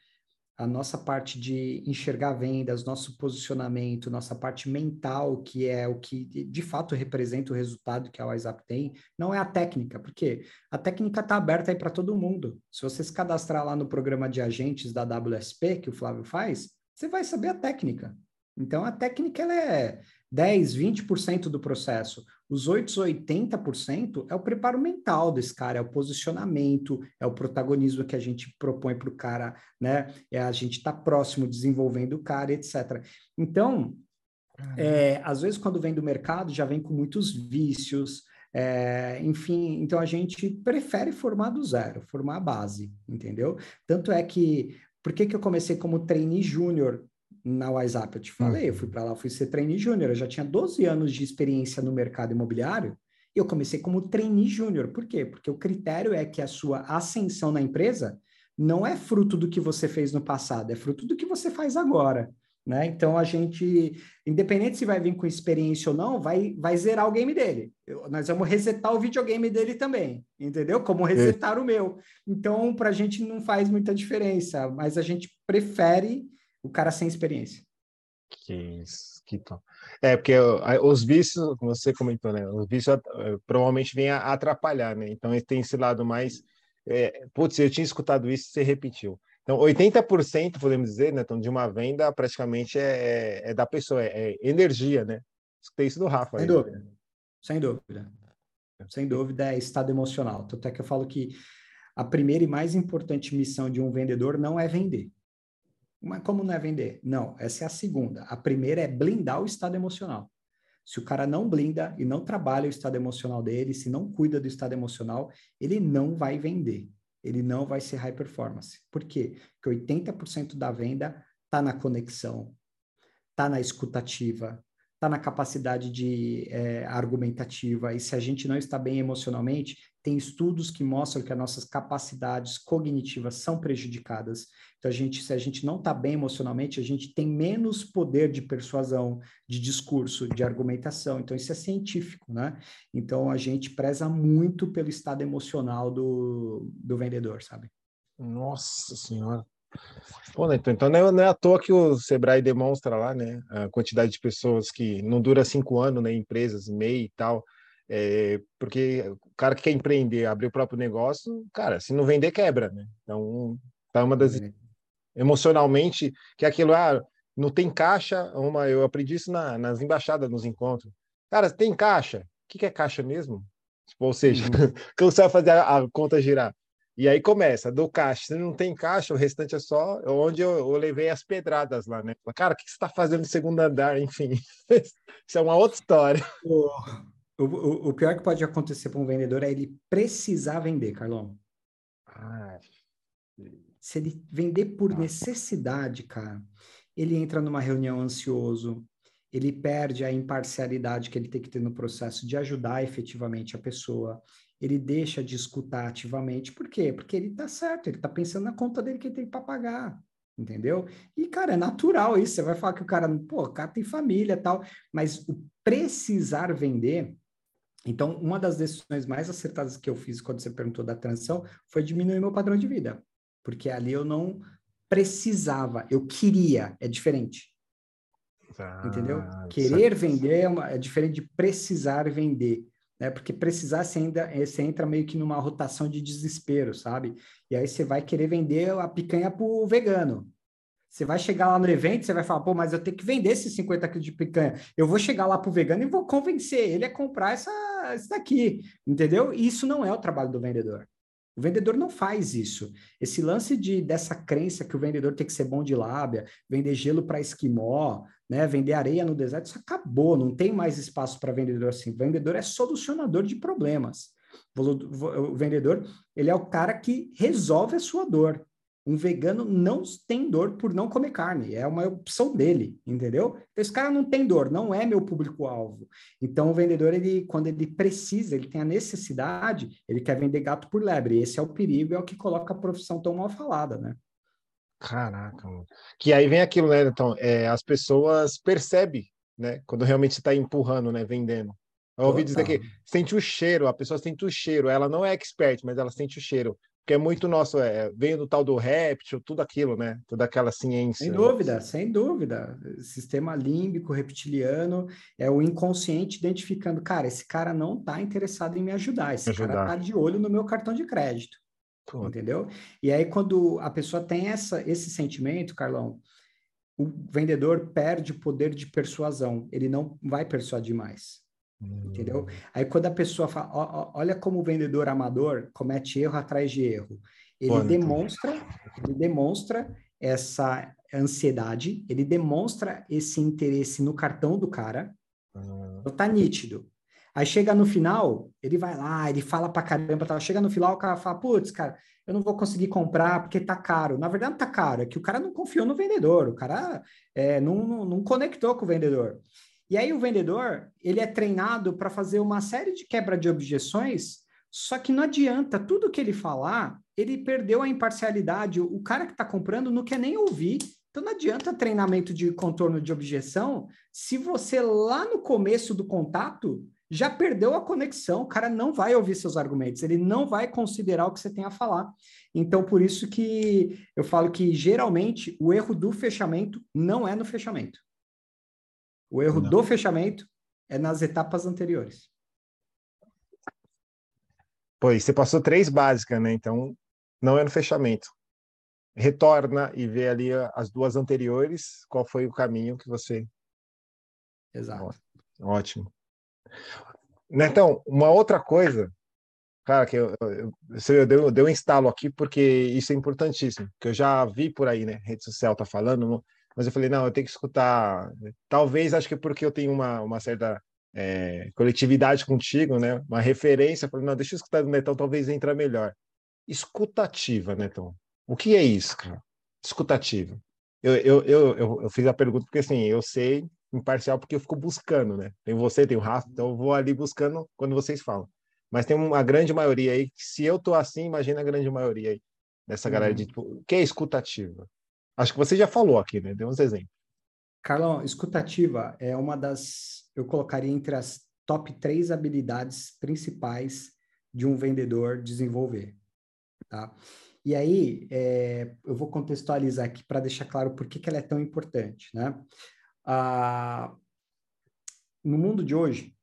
A nossa parte de enxergar vendas, nosso posicionamento, nossa parte mental, que é o que de fato representa o resultado que a WhatsApp tem, não é a técnica, porque a técnica está aberta aí para todo mundo. Se você se cadastrar lá no programa de agentes da WSP, que o Flávio faz, você vai saber a técnica. Então, a técnica ela é 10, 20% do processo. Os outros 80% é o preparo mental desse cara, é o posicionamento, é o protagonismo que a gente propõe para o cara, né? É a gente estar tá próximo, desenvolvendo o cara, etc. Então, é, às vezes, quando vem do mercado, já vem com muitos vícios, é, enfim, então a gente prefere formar do zero, formar a base, entendeu? Tanto é que, por que, que eu comecei como trainee júnior na WhatsApp, eu te falei, eu fui para lá, fui ser trainee júnior, eu já tinha 12 anos de experiência no mercado imobiliário, e eu comecei como trainee júnior. Por quê? Porque o critério é que a sua ascensão na empresa não é fruto do que você fez no passado, é fruto do que você faz agora. Né? Então a gente, independente se vai vir com experiência ou não, vai, vai zerar o game dele. Eu, nós vamos resetar o videogame dele também, entendeu? Como resetar é. o meu. Então, para a gente não faz muita diferença, mas a gente prefere o cara sem experiência. Que isso, que top. É, porque os vícios, como você comentou, né? Os vícios eh, provavelmente vêm a atrapalhar, né? Então ele tem esse lado mais. É, putz, eu tinha escutado isso, você repetiu. Então, 80%, podemos dizer, né, então, de uma venda praticamente é, é, é da pessoa, é, é, energia, né? Escutei isso do Rafa. Sem aí, dúvida. Né? Sem dúvida. Sem dúvida é estado emocional. Tanto é que eu falo que a primeira e mais importante missão de um vendedor não é vender. Mas como não é vender? Não, essa é a segunda. A primeira é blindar o estado emocional. Se o cara não blinda e não trabalha o estado emocional dele, se não cuida do estado emocional, ele não vai vender. Ele não vai ser high performance. Por quê? Porque 80% da venda está na conexão, está na escutativa, está na capacidade de é, argumentativa. E se a gente não está bem emocionalmente, tem estudos que mostram que as nossas capacidades cognitivas são prejudicadas. Então, a gente, se a gente não está bem emocionalmente, a gente tem menos poder de persuasão, de discurso, de argumentação. Então, isso é científico, né? Então, a gente preza muito pelo estado emocional do, do vendedor, sabe? Nossa Senhora. Então, então não é, não é à toa que o Sebrae demonstra lá, né, a quantidade de pessoas que não dura cinco anos, né, empresas, MEI e tal, é, porque o cara que quer empreender, abrir o próprio negócio, cara, se não vender, quebra, né? Então, tá uma das é. emocionalmente que é aquilo, ah, não tem caixa, uma, eu aprendi isso na, nas embaixadas, nos encontros. Cara, tem caixa? O que, que é caixa mesmo? Tipo, ou seja, uhum. como você vai fazer a, a, conta girar? E aí começa, do caixa. Se não tem caixa, o restante é só onde eu, eu levei as pedradas lá, né? Cara, o que você está fazendo no segundo andar? Enfim, isso é uma outra história. O, o, o pior que pode acontecer para um vendedor é ele precisar vender, Carlão. Ah, Se ele vender por ah. necessidade, cara, ele entra numa reunião ansioso, ele perde a imparcialidade que ele tem que ter no processo de ajudar efetivamente a pessoa, ele deixa de escutar ativamente. Por quê? Porque ele tá certo, ele tá pensando na conta dele que ele tem para pagar. Entendeu? E, cara, é natural isso. Você vai falar que o cara, pô, o cara tem família tal, mas o precisar vender então, uma das decisões mais acertadas que eu fiz quando você perguntou da transição foi diminuir meu padrão de vida, porque ali eu não precisava, eu queria, é diferente. Ah, Entendeu? Querer vender é, uma, é, diferente de precisar vender, né? Porque precisar você ainda você entra meio que numa rotação de desespero, sabe? E aí você vai querer vender a picanha pro vegano. Você vai chegar lá no evento, você vai falar, pô, mas eu tenho que vender esses 50 quilos de picanha. Eu vou chegar lá pro vegano e vou convencer ele a comprar essa, isso daqui, entendeu? E isso não é o trabalho do vendedor. O vendedor não faz isso. Esse lance de dessa crença que o vendedor tem que ser bom de lábia, vender gelo para esquimó, né, vender areia no deserto, isso acabou, não tem mais espaço para vendedor assim. O vendedor é solucionador de problemas. O vendedor, ele é o cara que resolve a sua dor. Um vegano não tem dor por não comer carne, é uma opção dele, entendeu? Então, esse cara não tem dor, não é meu público-alvo. Então, o vendedor, ele, quando ele precisa, ele tem a necessidade, ele quer vender gato por lebre. Esse é o perigo, é o que coloca a profissão tão mal falada, né? Caraca, mano. Que aí vem aquilo, né? Então, é, as pessoas percebem, né? Quando realmente está empurrando, né? Vendendo. Eu ouvi dizer que sente o cheiro, a pessoa sente o cheiro. Ela não é expert, mas ela sente o cheiro que é muito nosso, é, vem do tal do réptil, tudo aquilo, né? Toda aquela ciência. Sem dúvida, sem dúvida. Sistema límbico, reptiliano, é o inconsciente identificando, cara, esse cara não está interessado em me ajudar, esse ajudar. cara está de olho no meu cartão de crédito. Pô. Entendeu? E aí, quando a pessoa tem essa, esse sentimento, Carlão, o vendedor perde o poder de persuasão, ele não vai persuadir mais. Entendeu? Hum. Aí quando a pessoa fala, ó, ó, olha como o vendedor amador comete erro atrás de erro. Ele demonstra, ele demonstra essa ansiedade, ele demonstra esse interesse no cartão do cara. Uhum. Tá nítido. Aí chega no final, ele vai lá, ele fala pra caramba, tá? chega no final, o cara fala, putz, cara, eu não vou conseguir comprar porque tá caro. Na verdade, não tá caro, é que o cara não confiou no vendedor, o cara é, não, não, não conectou com o vendedor. E aí o vendedor, ele é treinado para fazer uma série de quebra de objeções, só que não adianta, tudo que ele falar, ele perdeu a imparcialidade, o cara que está comprando não quer nem ouvir, então não adianta treinamento de contorno de objeção se você lá no começo do contato já perdeu a conexão, o cara não vai ouvir seus argumentos, ele não vai considerar o que você tem a falar. Então, por isso que eu falo que geralmente o erro do fechamento não é no fechamento. O erro Não. do fechamento é nas etapas anteriores. Pois, você passou três básicas, né? Então, não é no fechamento. Retorna e vê ali as duas anteriores, qual foi o caminho que você. Exato. Ótimo. Então, uma outra coisa, cara, que eu, eu, eu, dei, eu dei um instalo aqui porque isso é importantíssimo, que eu já vi por aí, né? Rede social tá falando, mas eu falei, não, eu tenho que escutar. Talvez, acho que porque eu tenho uma, uma certa é, coletividade contigo, né? Uma referência. Falei, não, deixa eu escutar do Netão, talvez entre melhor. Escutativa, Netão. O que é isso, cara? Escutativa. Eu, eu, eu, eu, eu fiz a pergunta porque, assim, eu sei imparcial porque eu fico buscando, né? Tem você, tem o Rafa, então eu vou ali buscando quando vocês falam. mas tem uma grande maioria aí, que se eu tô assim, imagina a grande maioria aí, dessa uhum. galera de, tipo, que é escutativa. Acho que você já falou aqui, né? Deu uns exemplos. Carlão, escutativa é uma das, eu colocaria entre as top três habilidades principais de um vendedor desenvolver, tá? E aí, é, eu vou contextualizar aqui para deixar claro por que, que ela é tão importante, né? Ah, no mundo de hoje,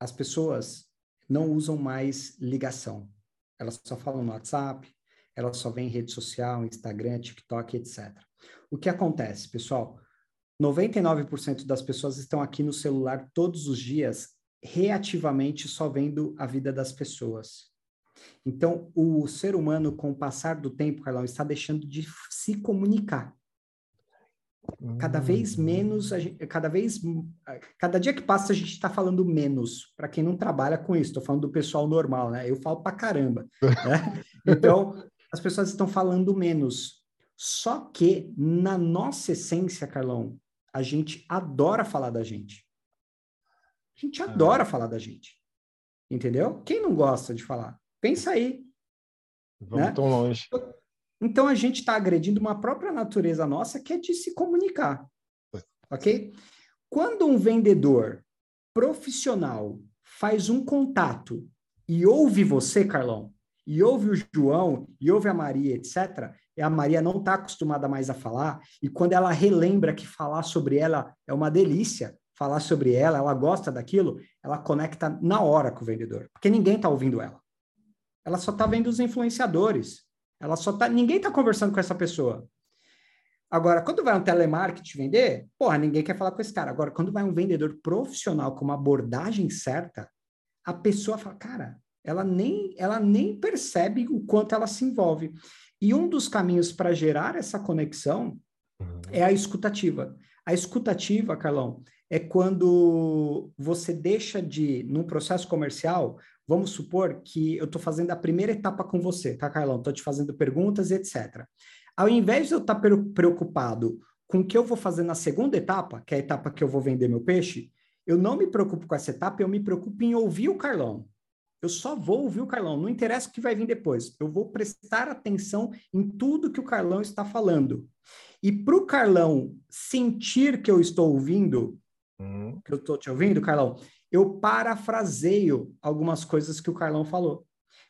as pessoas não usam mais ligação. Elas só falam no WhatsApp, elas só vêm em rede social, Instagram, TikTok, etc. O que acontece, pessoal? 99% das pessoas estão aqui no celular todos os dias, reativamente só vendo a vida das pessoas. Então, o ser humano, com o passar do tempo, Carlão, está deixando de se comunicar. Cada vez hum. menos, gente, cada vez, cada dia que passa a gente está falando menos. Para quem não trabalha com isso, estou falando do pessoal normal, né? Eu falo para caramba. Né? Então, as pessoas estão falando menos. Só que na nossa essência, Carlão, a gente adora falar da gente. A gente adora falar da gente. Entendeu? Quem não gosta de falar? Pensa aí. Vamos né? tão longe. Então a gente está agredindo uma própria natureza nossa que é de se comunicar. Ok? Quando um vendedor profissional faz um contato e ouve você, Carlão, e ouve o João, e ouve a Maria, etc., e a Maria não está acostumada mais a falar, e quando ela relembra que falar sobre ela é uma delícia, falar sobre ela, ela gosta daquilo, ela conecta na hora com o vendedor, porque ninguém está ouvindo ela. Ela só está vendo os influenciadores. Ela só tá, ninguém está conversando com essa pessoa. Agora, quando vai um telemarketing vender, porra, ninguém quer falar com esse cara. Agora, quando vai um vendedor profissional com uma abordagem certa, a pessoa fala, cara, ela nem, ela nem percebe o quanto ela se envolve. E um dos caminhos para gerar essa conexão uhum. é a escutativa. A escutativa, Carlão, é quando você deixa de, num processo comercial, Vamos supor que eu estou fazendo a primeira etapa com você, tá, Carlão? Estou te fazendo perguntas, etc. Ao invés de eu estar tá preocupado com o que eu vou fazer na segunda etapa, que é a etapa que eu vou vender meu peixe, eu não me preocupo com essa etapa, eu me preocupo em ouvir o Carlão. Eu só vou ouvir o Carlão, não interessa o que vai vir depois. Eu vou prestar atenção em tudo que o Carlão está falando. E para o Carlão sentir que eu estou ouvindo, uhum. que eu estou te ouvindo, Carlão, eu parafraseio algumas coisas que o Carlão falou.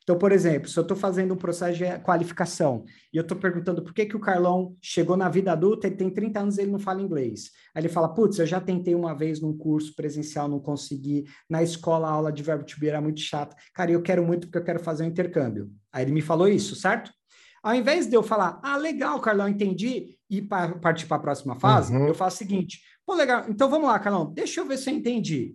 Então, por exemplo, se eu estou fazendo um processo de qualificação e eu estou perguntando por que, que o Carlão chegou na vida adulta, ele tem 30 anos e ele não fala inglês. Aí ele fala, putz, eu já tentei uma vez num curso presencial, não consegui. Na escola, a aula de verbo to be era muito chata. Cara, eu quero muito porque eu quero fazer um intercâmbio. Aí ele me falou isso, certo? Ao invés de eu falar, ah, legal, Carlão, entendi, e partir para a próxima fase, uhum. eu faço o seguinte, pô, legal, então vamos lá, Carlão, deixa eu ver se eu entendi.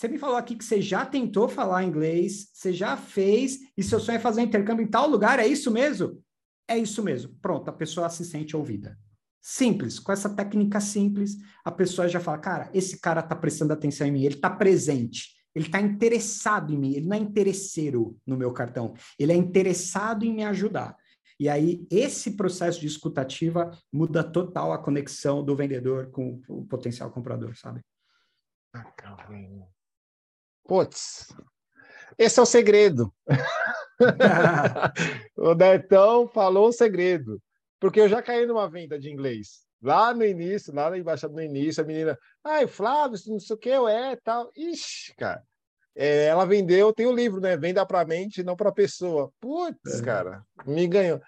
Você me falou aqui que você já tentou falar inglês, você já fez, e seu sonho é fazer um intercâmbio em tal lugar, é isso mesmo? É isso mesmo. Pronto, a pessoa se sente ouvida. Simples, com essa técnica simples, a pessoa já fala: cara, esse cara está prestando atenção em mim, ele está presente, ele está interessado em mim, ele não é interesseiro no meu cartão, ele é interessado em me ajudar. E aí, esse processo de escutativa muda total a conexão do vendedor com o potencial comprador, sabe? Ah, Putz, esse é o segredo. o Netão falou o segredo. Porque eu já caí numa venda de inglês. Lá no início, lá na embaixada no início, a menina, ai, Flávio, não sei o que, eu é, tal. Ixi, cara. É, ela vendeu, tem o um livro, né? Venda pra mente, não pra pessoa. Putz, é. cara, me ganhou.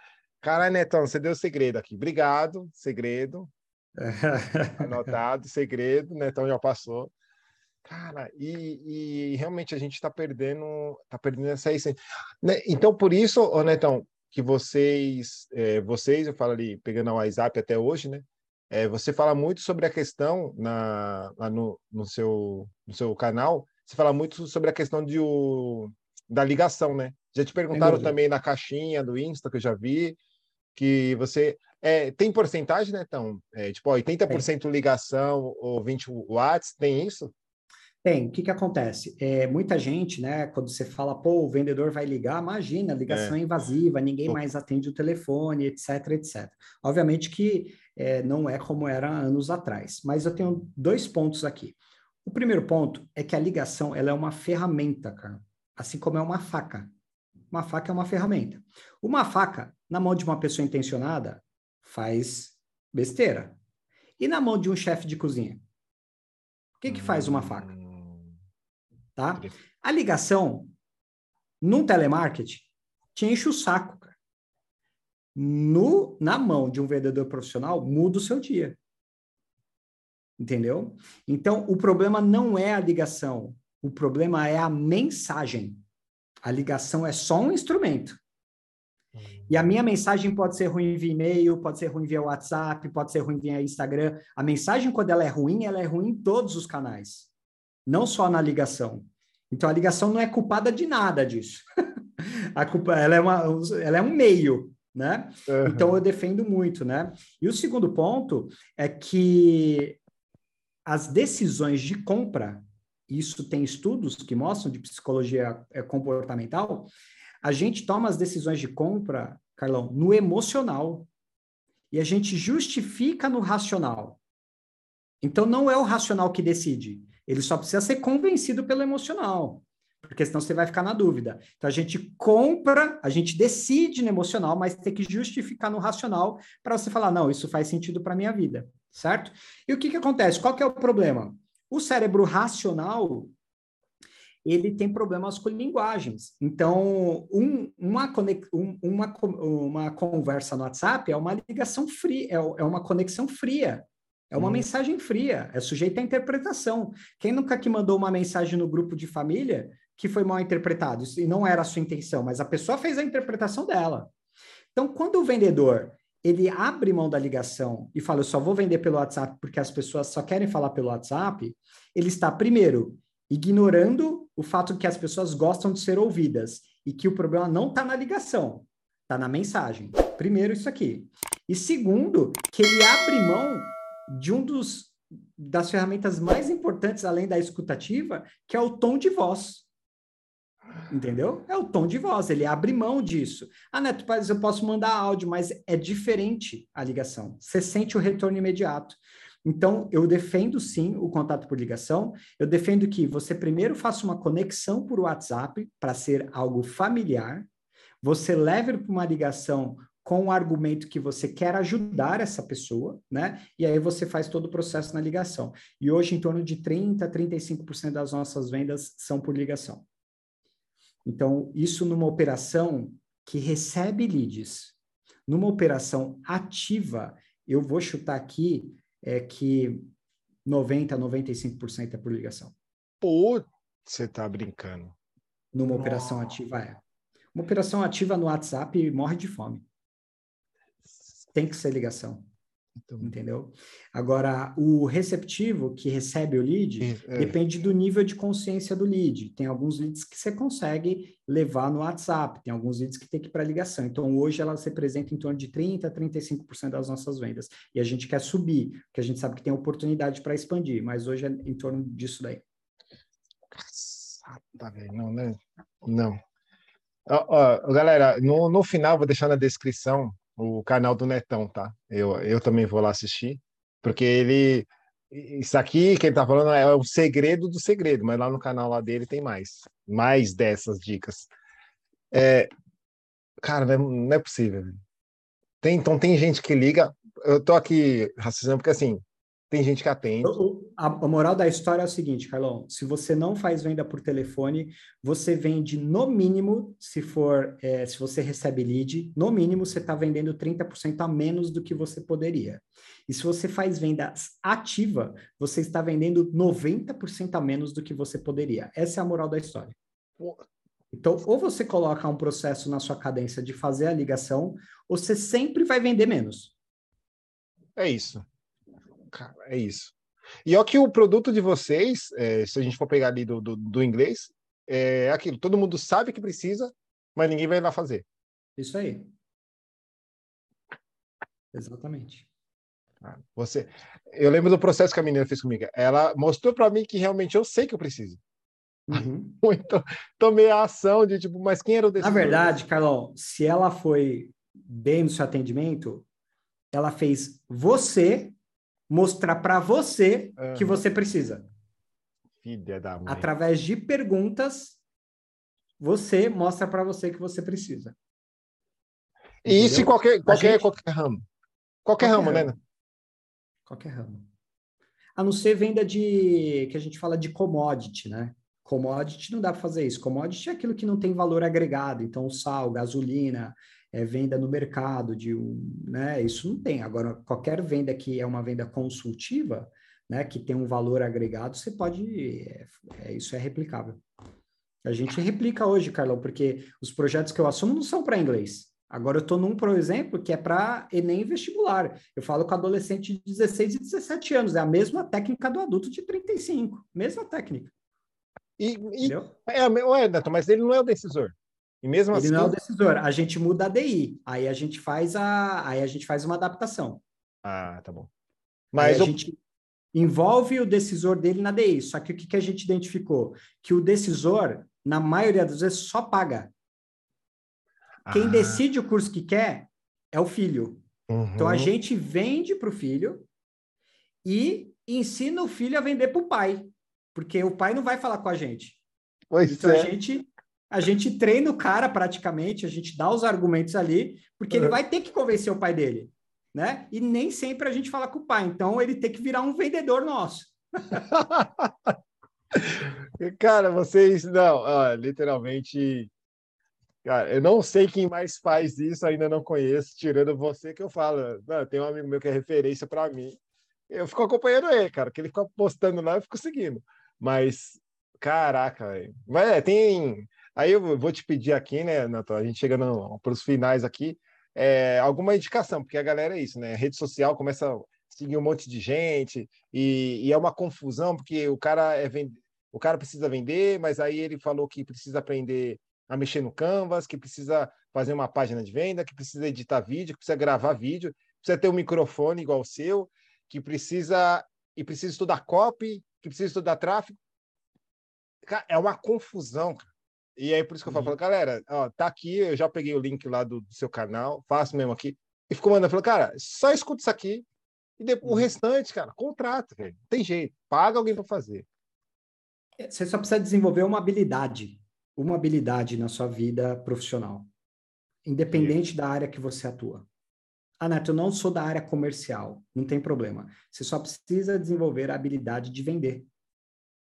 Caralho, Netão, você deu segredo aqui. Obrigado, segredo. Anotado, segredo, Netão já passou. Cara, e, e realmente a gente está perdendo, tá perdendo essa essência. Né? Então, por isso, ô Netão, que vocês, é, vocês, eu falo ali, pegando a WhatsApp até hoje, né? É, você fala muito sobre a questão na, no, no, seu, no seu canal, você fala muito sobre a questão de o, da ligação, né? Já te perguntaram também na caixinha do Insta, que eu já vi, que você. É, tem porcentagem, né, então? É, tipo, 80% ligação ou 20 watts, tem isso? Tem. O que, que acontece? É, muita gente, né, quando você fala, pô, o vendedor vai ligar, imagina, ligação é. invasiva, ninguém pô. mais atende o telefone, etc, etc. Obviamente que é, não é como era anos atrás, mas eu tenho dois pontos aqui. O primeiro ponto é que a ligação ela é uma ferramenta, cara. assim como é uma faca. Uma faca é uma ferramenta. Uma faca, na mão de uma pessoa intencionada, faz besteira. E na mão de um chefe de cozinha? O que, que faz uma faca? Hum. Tá? A ligação, num telemarketing, te enche o saco. Cara. No, na mão de um vendedor profissional, muda o seu dia. Entendeu? Então, o problema não é a ligação, o problema é a mensagem. A ligação é só um instrumento. E a minha mensagem pode ser ruim via e-mail, pode ser ruim via WhatsApp, pode ser ruim via Instagram. A mensagem, quando ela é ruim, ela é ruim em todos os canais, não só na ligação. Então, a ligação não é culpada de nada disso. a culpa, ela é, uma, ela é um meio, né? Uhum. Então, eu defendo muito, né? E o segundo ponto é que as decisões de compra, isso tem estudos que mostram de psicologia é, comportamental, a gente toma as decisões de compra, Carlão, no emocional. E a gente justifica no racional. Então não é o racional que decide. Ele só precisa ser convencido pelo emocional. Porque senão você vai ficar na dúvida. Então a gente compra, a gente decide no emocional, mas tem que justificar no racional para você falar: não, isso faz sentido para minha vida certo? E o que, que acontece? Qual que é o problema? O cérebro racional, ele tem problemas com linguagens. Então, um, uma, um, uma, uma conversa no WhatsApp é uma ligação fria, é, é uma conexão fria. É uma hum. mensagem fria, é sujeita à interpretação. Quem nunca que mandou uma mensagem no grupo de família que foi mal interpretado? e não era a sua intenção, mas a pessoa fez a interpretação dela. Então, quando o vendedor ele abre mão da ligação e fala, eu só vou vender pelo WhatsApp porque as pessoas só querem falar pelo WhatsApp, ele está, primeiro, ignorando o fato que as pessoas gostam de ser ouvidas e que o problema não está na ligação, está na mensagem. Primeiro, isso aqui. E segundo, que ele abre mão de um dos das ferramentas mais importantes, além da escutativa, que é o tom de voz. Entendeu? É o tom de voz, ele abre mão disso. Ah, Neto, mas eu posso mandar áudio, mas é diferente a ligação. Você sente o retorno imediato. Então, eu defendo sim o contato por ligação. Eu defendo que você primeiro faça uma conexão por WhatsApp para ser algo familiar. Você leve para uma ligação com o argumento que você quer ajudar essa pessoa, né? E aí você faz todo o processo na ligação. E hoje, em torno de 30% a 35% das nossas vendas são por ligação. Então, isso numa operação que recebe leads. Numa operação ativa, eu vou chutar aqui é que 90, 95% é por ligação. Pô, você tá brincando. Numa Nossa. operação ativa é. Uma operação ativa no WhatsApp morre de fome. Tem que ser ligação. Então, Entendeu? Agora, o receptivo que recebe o lead é. depende do nível de consciência do lead. Tem alguns leads que você consegue levar no WhatsApp, tem alguns leads que tem que ir para ligação. Então, hoje ela se representa em torno de 30% a 35% das nossas vendas. E a gente quer subir, porque a gente sabe que tem oportunidade para expandir, mas hoje é em torno disso daí. Tá velho. Não, né? Não. Ó, ó, galera, no, no final, vou deixar na descrição o canal do Netão, tá? Eu, eu também vou lá assistir, porque ele. Isso aqui, quem tá falando, é o segredo do segredo, mas lá no canal lá dele tem mais. Mais dessas dicas. É, cara, não é, é possível. Tem, então tem gente que liga. Eu tô aqui raciocinando, porque assim, tem gente que atende. A, a, moral da história é o seguinte, Carlão: se você não faz venda por telefone, você vende no mínimo, se for, é, se você recebe lead, no mínimo você está vendendo 30% a menos do que você poderia. E se você faz venda ativa, você está vendendo 90% a menos do que você poderia. Essa é a moral da história. Então, ou você coloca um processo na sua cadência de fazer a ligação, ou você sempre vai vender menos. É isso. Cara, é isso. E ó que o produto de vocês, é, se a gente for pegar ali do, do, do, inglês, é aquilo, todo mundo sabe que precisa, mas ninguém vai lá fazer. Isso aí. Exatamente. Ah, você, eu lembro do processo que a menina fez comigo. Ela mostrou para mim que realmente eu sei que eu preciso. Uhum. então, tomei a ação de tipo, mas quem era o decisor? Na verdade, Carlão, se ela foi bem no seu atendimento, ela fez você mostrar para você uhum. que você precisa. Filha da mãe. Através de perguntas você mostra para você que você precisa. E isso em qualquer, qualquer, gente... qualquer ramo. Qualquer, qualquer ramo, né, ramo, né? Qualquer ramo. A não ser venda de que a gente fala de commodity, né? Commodity não dá para fazer isso. Commodity é aquilo que não tem valor agregado. Então, sal, gasolina, é, venda no mercado de um, né? Isso não tem. Agora, qualquer venda que é uma venda consultiva, né? Que tem um valor agregado, você pode. É, é, isso é replicável. A gente replica hoje, Carlão, porque os projetos que eu assumo não são para inglês. Agora eu estou num, por exemplo, que é para Enem vestibular. Eu falo com adolescente de 16 e 17 anos, é a mesma técnica do adulto de 35, mesma técnica. E, e é, é, Neto, mas ele não é o decisor. E mesmo ele assim... não é o decisor. A gente muda a DI, aí a gente faz a, aí a gente faz uma adaptação. Ah, tá bom. Mas a gente envolve o decisor dele na DI. Só que o que, que a gente identificou? Que o decisor na maioria das vezes, só paga. Quem ah. decide o curso que quer é o filho. Uhum. Então a gente vende para o filho e ensina o filho a vender para o pai, porque o pai não vai falar com a gente. Pois então é. a gente a gente treina o cara praticamente, a gente dá os argumentos ali, porque uhum. ele vai ter que convencer o pai dele, né? E nem sempre a gente fala com o pai, então ele tem que virar um vendedor nosso. Cara, vocês não, ó, literalmente. Cara, eu não sei quem mais faz isso, ainda não conheço, tirando você que eu falo. Não, tem um amigo meu que é referência para mim. Eu fico acompanhando ele, cara, que ele fica postando lá, eu fico seguindo. Mas, caraca, velho. Mas é, tem. Aí eu vou te pedir aqui, né, Natal? A gente chegando para os finais aqui, é, alguma indicação, porque a galera é isso, né? A rede social começa a seguir um monte de gente e, e é uma confusão, porque o cara é o cara precisa vender, mas aí ele falou que precisa aprender a mexer no Canvas, que precisa fazer uma página de venda, que precisa editar vídeo, que precisa gravar vídeo, precisa ter um microfone igual o seu, que precisa e precisa estudar copy, que precisa estudar tráfego. É uma confusão, cara. E aí por isso que eu falo, uhum. galera, ó, tá aqui, eu já peguei o link lá do, do seu canal, faço mesmo aqui. E ficou mandando, falou, cara, só escuta isso aqui e depois, uhum. o restante, cara, contrata, velho. Tem jeito, paga alguém para fazer. Você só precisa desenvolver uma habilidade, uma habilidade na sua vida profissional, independente da área que você atua. Ah, Neto, eu não sou da área comercial, não tem problema. Você só precisa desenvolver a habilidade de vender.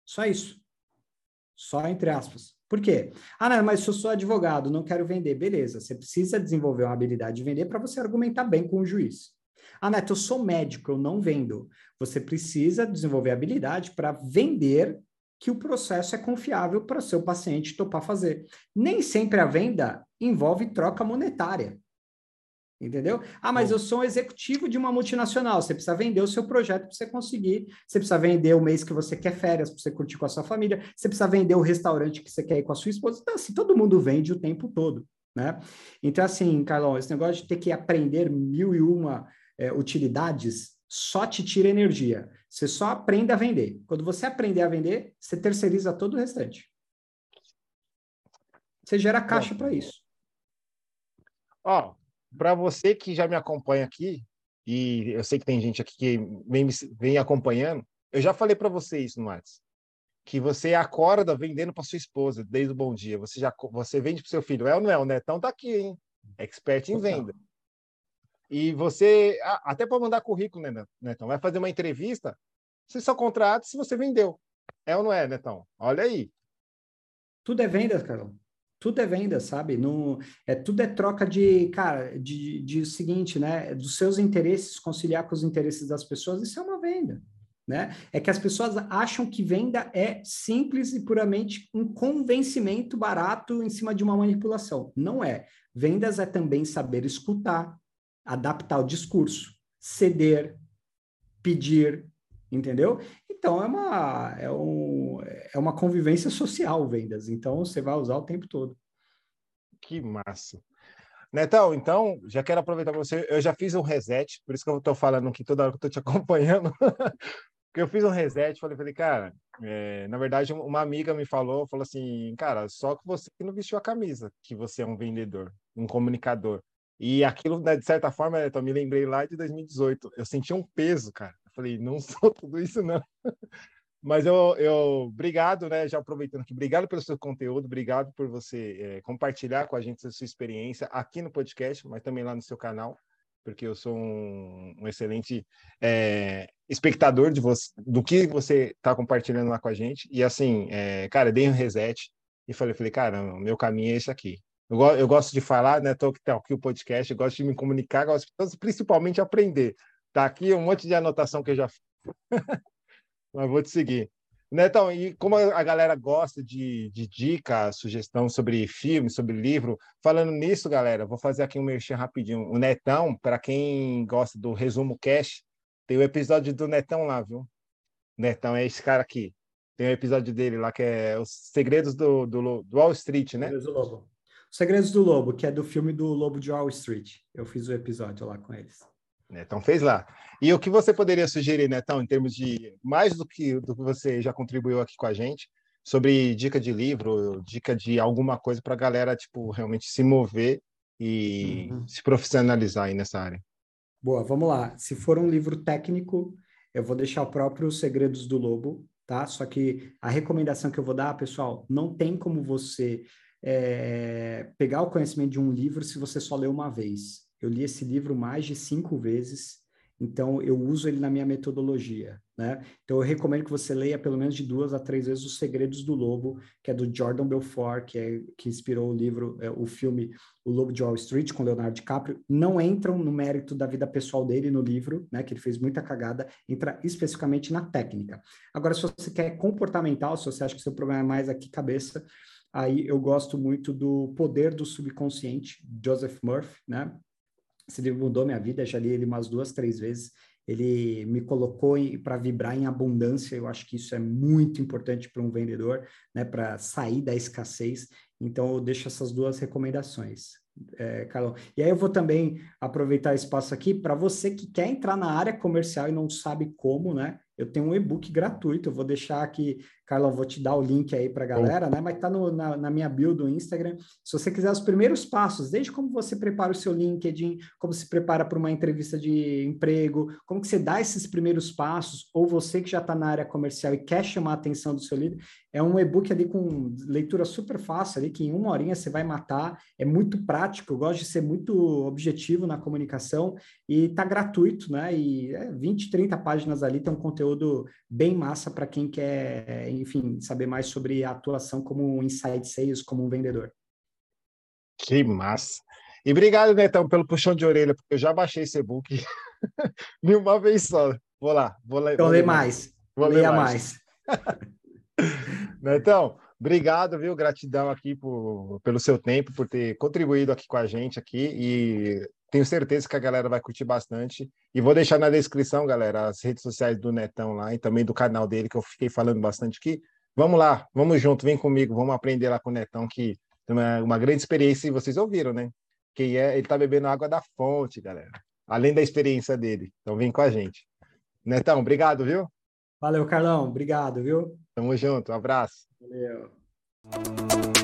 Só isso. Só entre aspas. Por quê? Ah, não, mas se eu sou advogado, não quero vender. Beleza, você precisa desenvolver uma habilidade de vender para você argumentar bem com o juiz. Ah, Neto, eu sou médico, eu não vendo. Você precisa desenvolver habilidade para vender que o processo é confiável para o seu paciente topar fazer. Nem sempre a venda envolve troca monetária. Entendeu? Ah, mas eu sou um executivo de uma multinacional. Você precisa vender o seu projeto para você conseguir. Você precisa vender o mês que você quer férias para você curtir com a sua família. Você precisa vender o restaurante que você quer ir com a sua esposa. Então, assim, todo mundo vende o tempo todo, né? Então, assim, Carlão, esse negócio de ter que aprender mil e uma é, utilidades só te tira energia. Você só aprende a vender. Quando você aprender a vender, você terceiriza todo o restante. Você gera caixa para isso. Ó, para você que já me acompanha aqui, e eu sei que tem gente aqui que vem, vem acompanhando, eu já falei para você isso no WhatsApp. Que você acorda vendendo para sua esposa desde o bom dia. Você já você vende para seu filho. É ou não é? O Netão tá aqui, hein? Expert em venda. E você, até para mandar currículo, né, Netão? Vai fazer uma entrevista, você só contrata se você vendeu. É ou não é, Netão? Olha aí. Tudo é venda, Carol. Tudo é venda, sabe? No, é, tudo é troca de, cara, de, de seguinte, né? Dos seus interesses, conciliar com os interesses das pessoas, isso é uma venda. Né? É que as pessoas acham que venda é simples e puramente um convencimento barato em cima de uma manipulação. Não é. Vendas é também saber escutar, adaptar o discurso, ceder, pedir, entendeu? Então é uma, é, um, é uma convivência social vendas, então você vai usar o tempo todo. Que massa. Netão, então, já quero aproveitar para você. Eu já fiz um reset, por isso que eu estou falando aqui toda hora que estou te acompanhando. Eu fiz um reset, falei, falei, cara, é, na verdade, uma amiga me falou, falou assim, cara, só que você não vestiu a camisa, que você é um vendedor, um comunicador. E aquilo, né, de certa forma, eu me lembrei lá de 2018. Eu senti um peso, cara. Falei, não sou tudo isso, não. Mas eu, eu, obrigado, né? Já aproveitando aqui, obrigado pelo seu conteúdo, obrigado por você é, compartilhar com a gente a sua experiência aqui no podcast, mas também lá no seu canal, porque eu sou um, um excelente é, espectador de você, do que você está compartilhando lá com a gente. E assim, é, cara, dei um reset e falei, falei, cara, o meu caminho é esse aqui. Eu, eu gosto de falar, né? Tô aqui o podcast, eu gosto de me comunicar, gosto principalmente aprender. Tá aqui um monte de anotação que eu já mas vou te seguir. Netão, e como a galera gosta de, de dica, sugestão sobre filme, sobre livro, falando nisso, galera, vou fazer aqui um merchan rapidinho. O Netão, para quem gosta do resumo cash, tem o episódio do Netão lá, viu? Netão é esse cara aqui. Tem um episódio dele lá que é Os Segredos do, do, do Wall Street, né? Segredos do Lobo. Os Segredos do Lobo, que é do filme do Lobo de Wall Street. Eu fiz o episódio lá com eles. Netão fez lá. E o que você poderia sugerir, Netão, em termos de mais do que, do que você já contribuiu aqui com a gente, sobre dica de livro, dica de alguma coisa para a galera tipo, realmente se mover e uhum. se profissionalizar aí nessa área? Boa, vamos lá. Se for um livro técnico, eu vou deixar o próprio Segredos do Lobo, tá? Só que a recomendação que eu vou dar, pessoal, não tem como você é, pegar o conhecimento de um livro se você só lê uma vez. Eu li esse livro mais de cinco vezes, então eu uso ele na minha metodologia, né? Então eu recomendo que você leia pelo menos de duas a três vezes Os Segredos do Lobo, que é do Jordan Belfort, que é que inspirou o livro, é, o filme O Lobo de Wall Street com Leonardo DiCaprio. Não entram no mérito da vida pessoal dele no livro, né? Que ele fez muita cagada, entra especificamente na técnica. Agora, se você quer comportamental, se você acha que seu problema é mais aqui cabeça, aí eu gosto muito do Poder do Subconsciente, Joseph Murphy, né? Esse livro mudou minha vida, já li ele umas duas, três vezes. Ele me colocou para vibrar em abundância. Eu acho que isso é muito importante para um vendedor, né, para sair da escassez. Então, eu deixo essas duas recomendações, é. E aí, eu vou também aproveitar espaço aqui para você que quer entrar na área comercial e não sabe como, né? Eu tenho um e-book gratuito, eu vou deixar aqui Carla, vou te dar o link aí para a galera, né? Mas tá no, na, na, minha bio do Instagram. Se você quiser os primeiros passos, desde como você prepara o seu LinkedIn, como se prepara para uma entrevista de emprego, como que você dá esses primeiros passos, ou você que já está na área comercial e quer chamar a atenção do seu líder, é um e-book ali com leitura super fácil, ali que em uma horinha você vai matar. É muito prático, eu gosto de ser muito objetivo na comunicação e tá gratuito, né? E é 20, 30 páginas ali, tem um conteúdo bem massa para quem quer enfim, saber mais sobre a atuação como um inside sales, como um vendedor. Que massa! E obrigado, Netão, pelo puxão de orelha, porque eu já baixei esse e-book de uma vez só. Vou lá, vou ler. Então, vou ler mais. Vou ler mais. mais. Netão, obrigado, viu? Gratidão aqui por, pelo seu tempo, por ter contribuído aqui com a gente aqui e tenho certeza que a galera vai curtir bastante. E vou deixar na descrição, galera, as redes sociais do Netão lá e também do canal dele, que eu fiquei falando bastante aqui. Vamos lá, vamos junto, vem comigo, vamos aprender lá com o Netão, que é uma, uma grande experiência, e vocês ouviram, né? Que é, ele tá bebendo água da fonte, galera. Além da experiência dele. Então vem com a gente. Netão, obrigado, viu? Valeu, Carlão. Obrigado, viu? Tamo junto, um abraço. Valeu.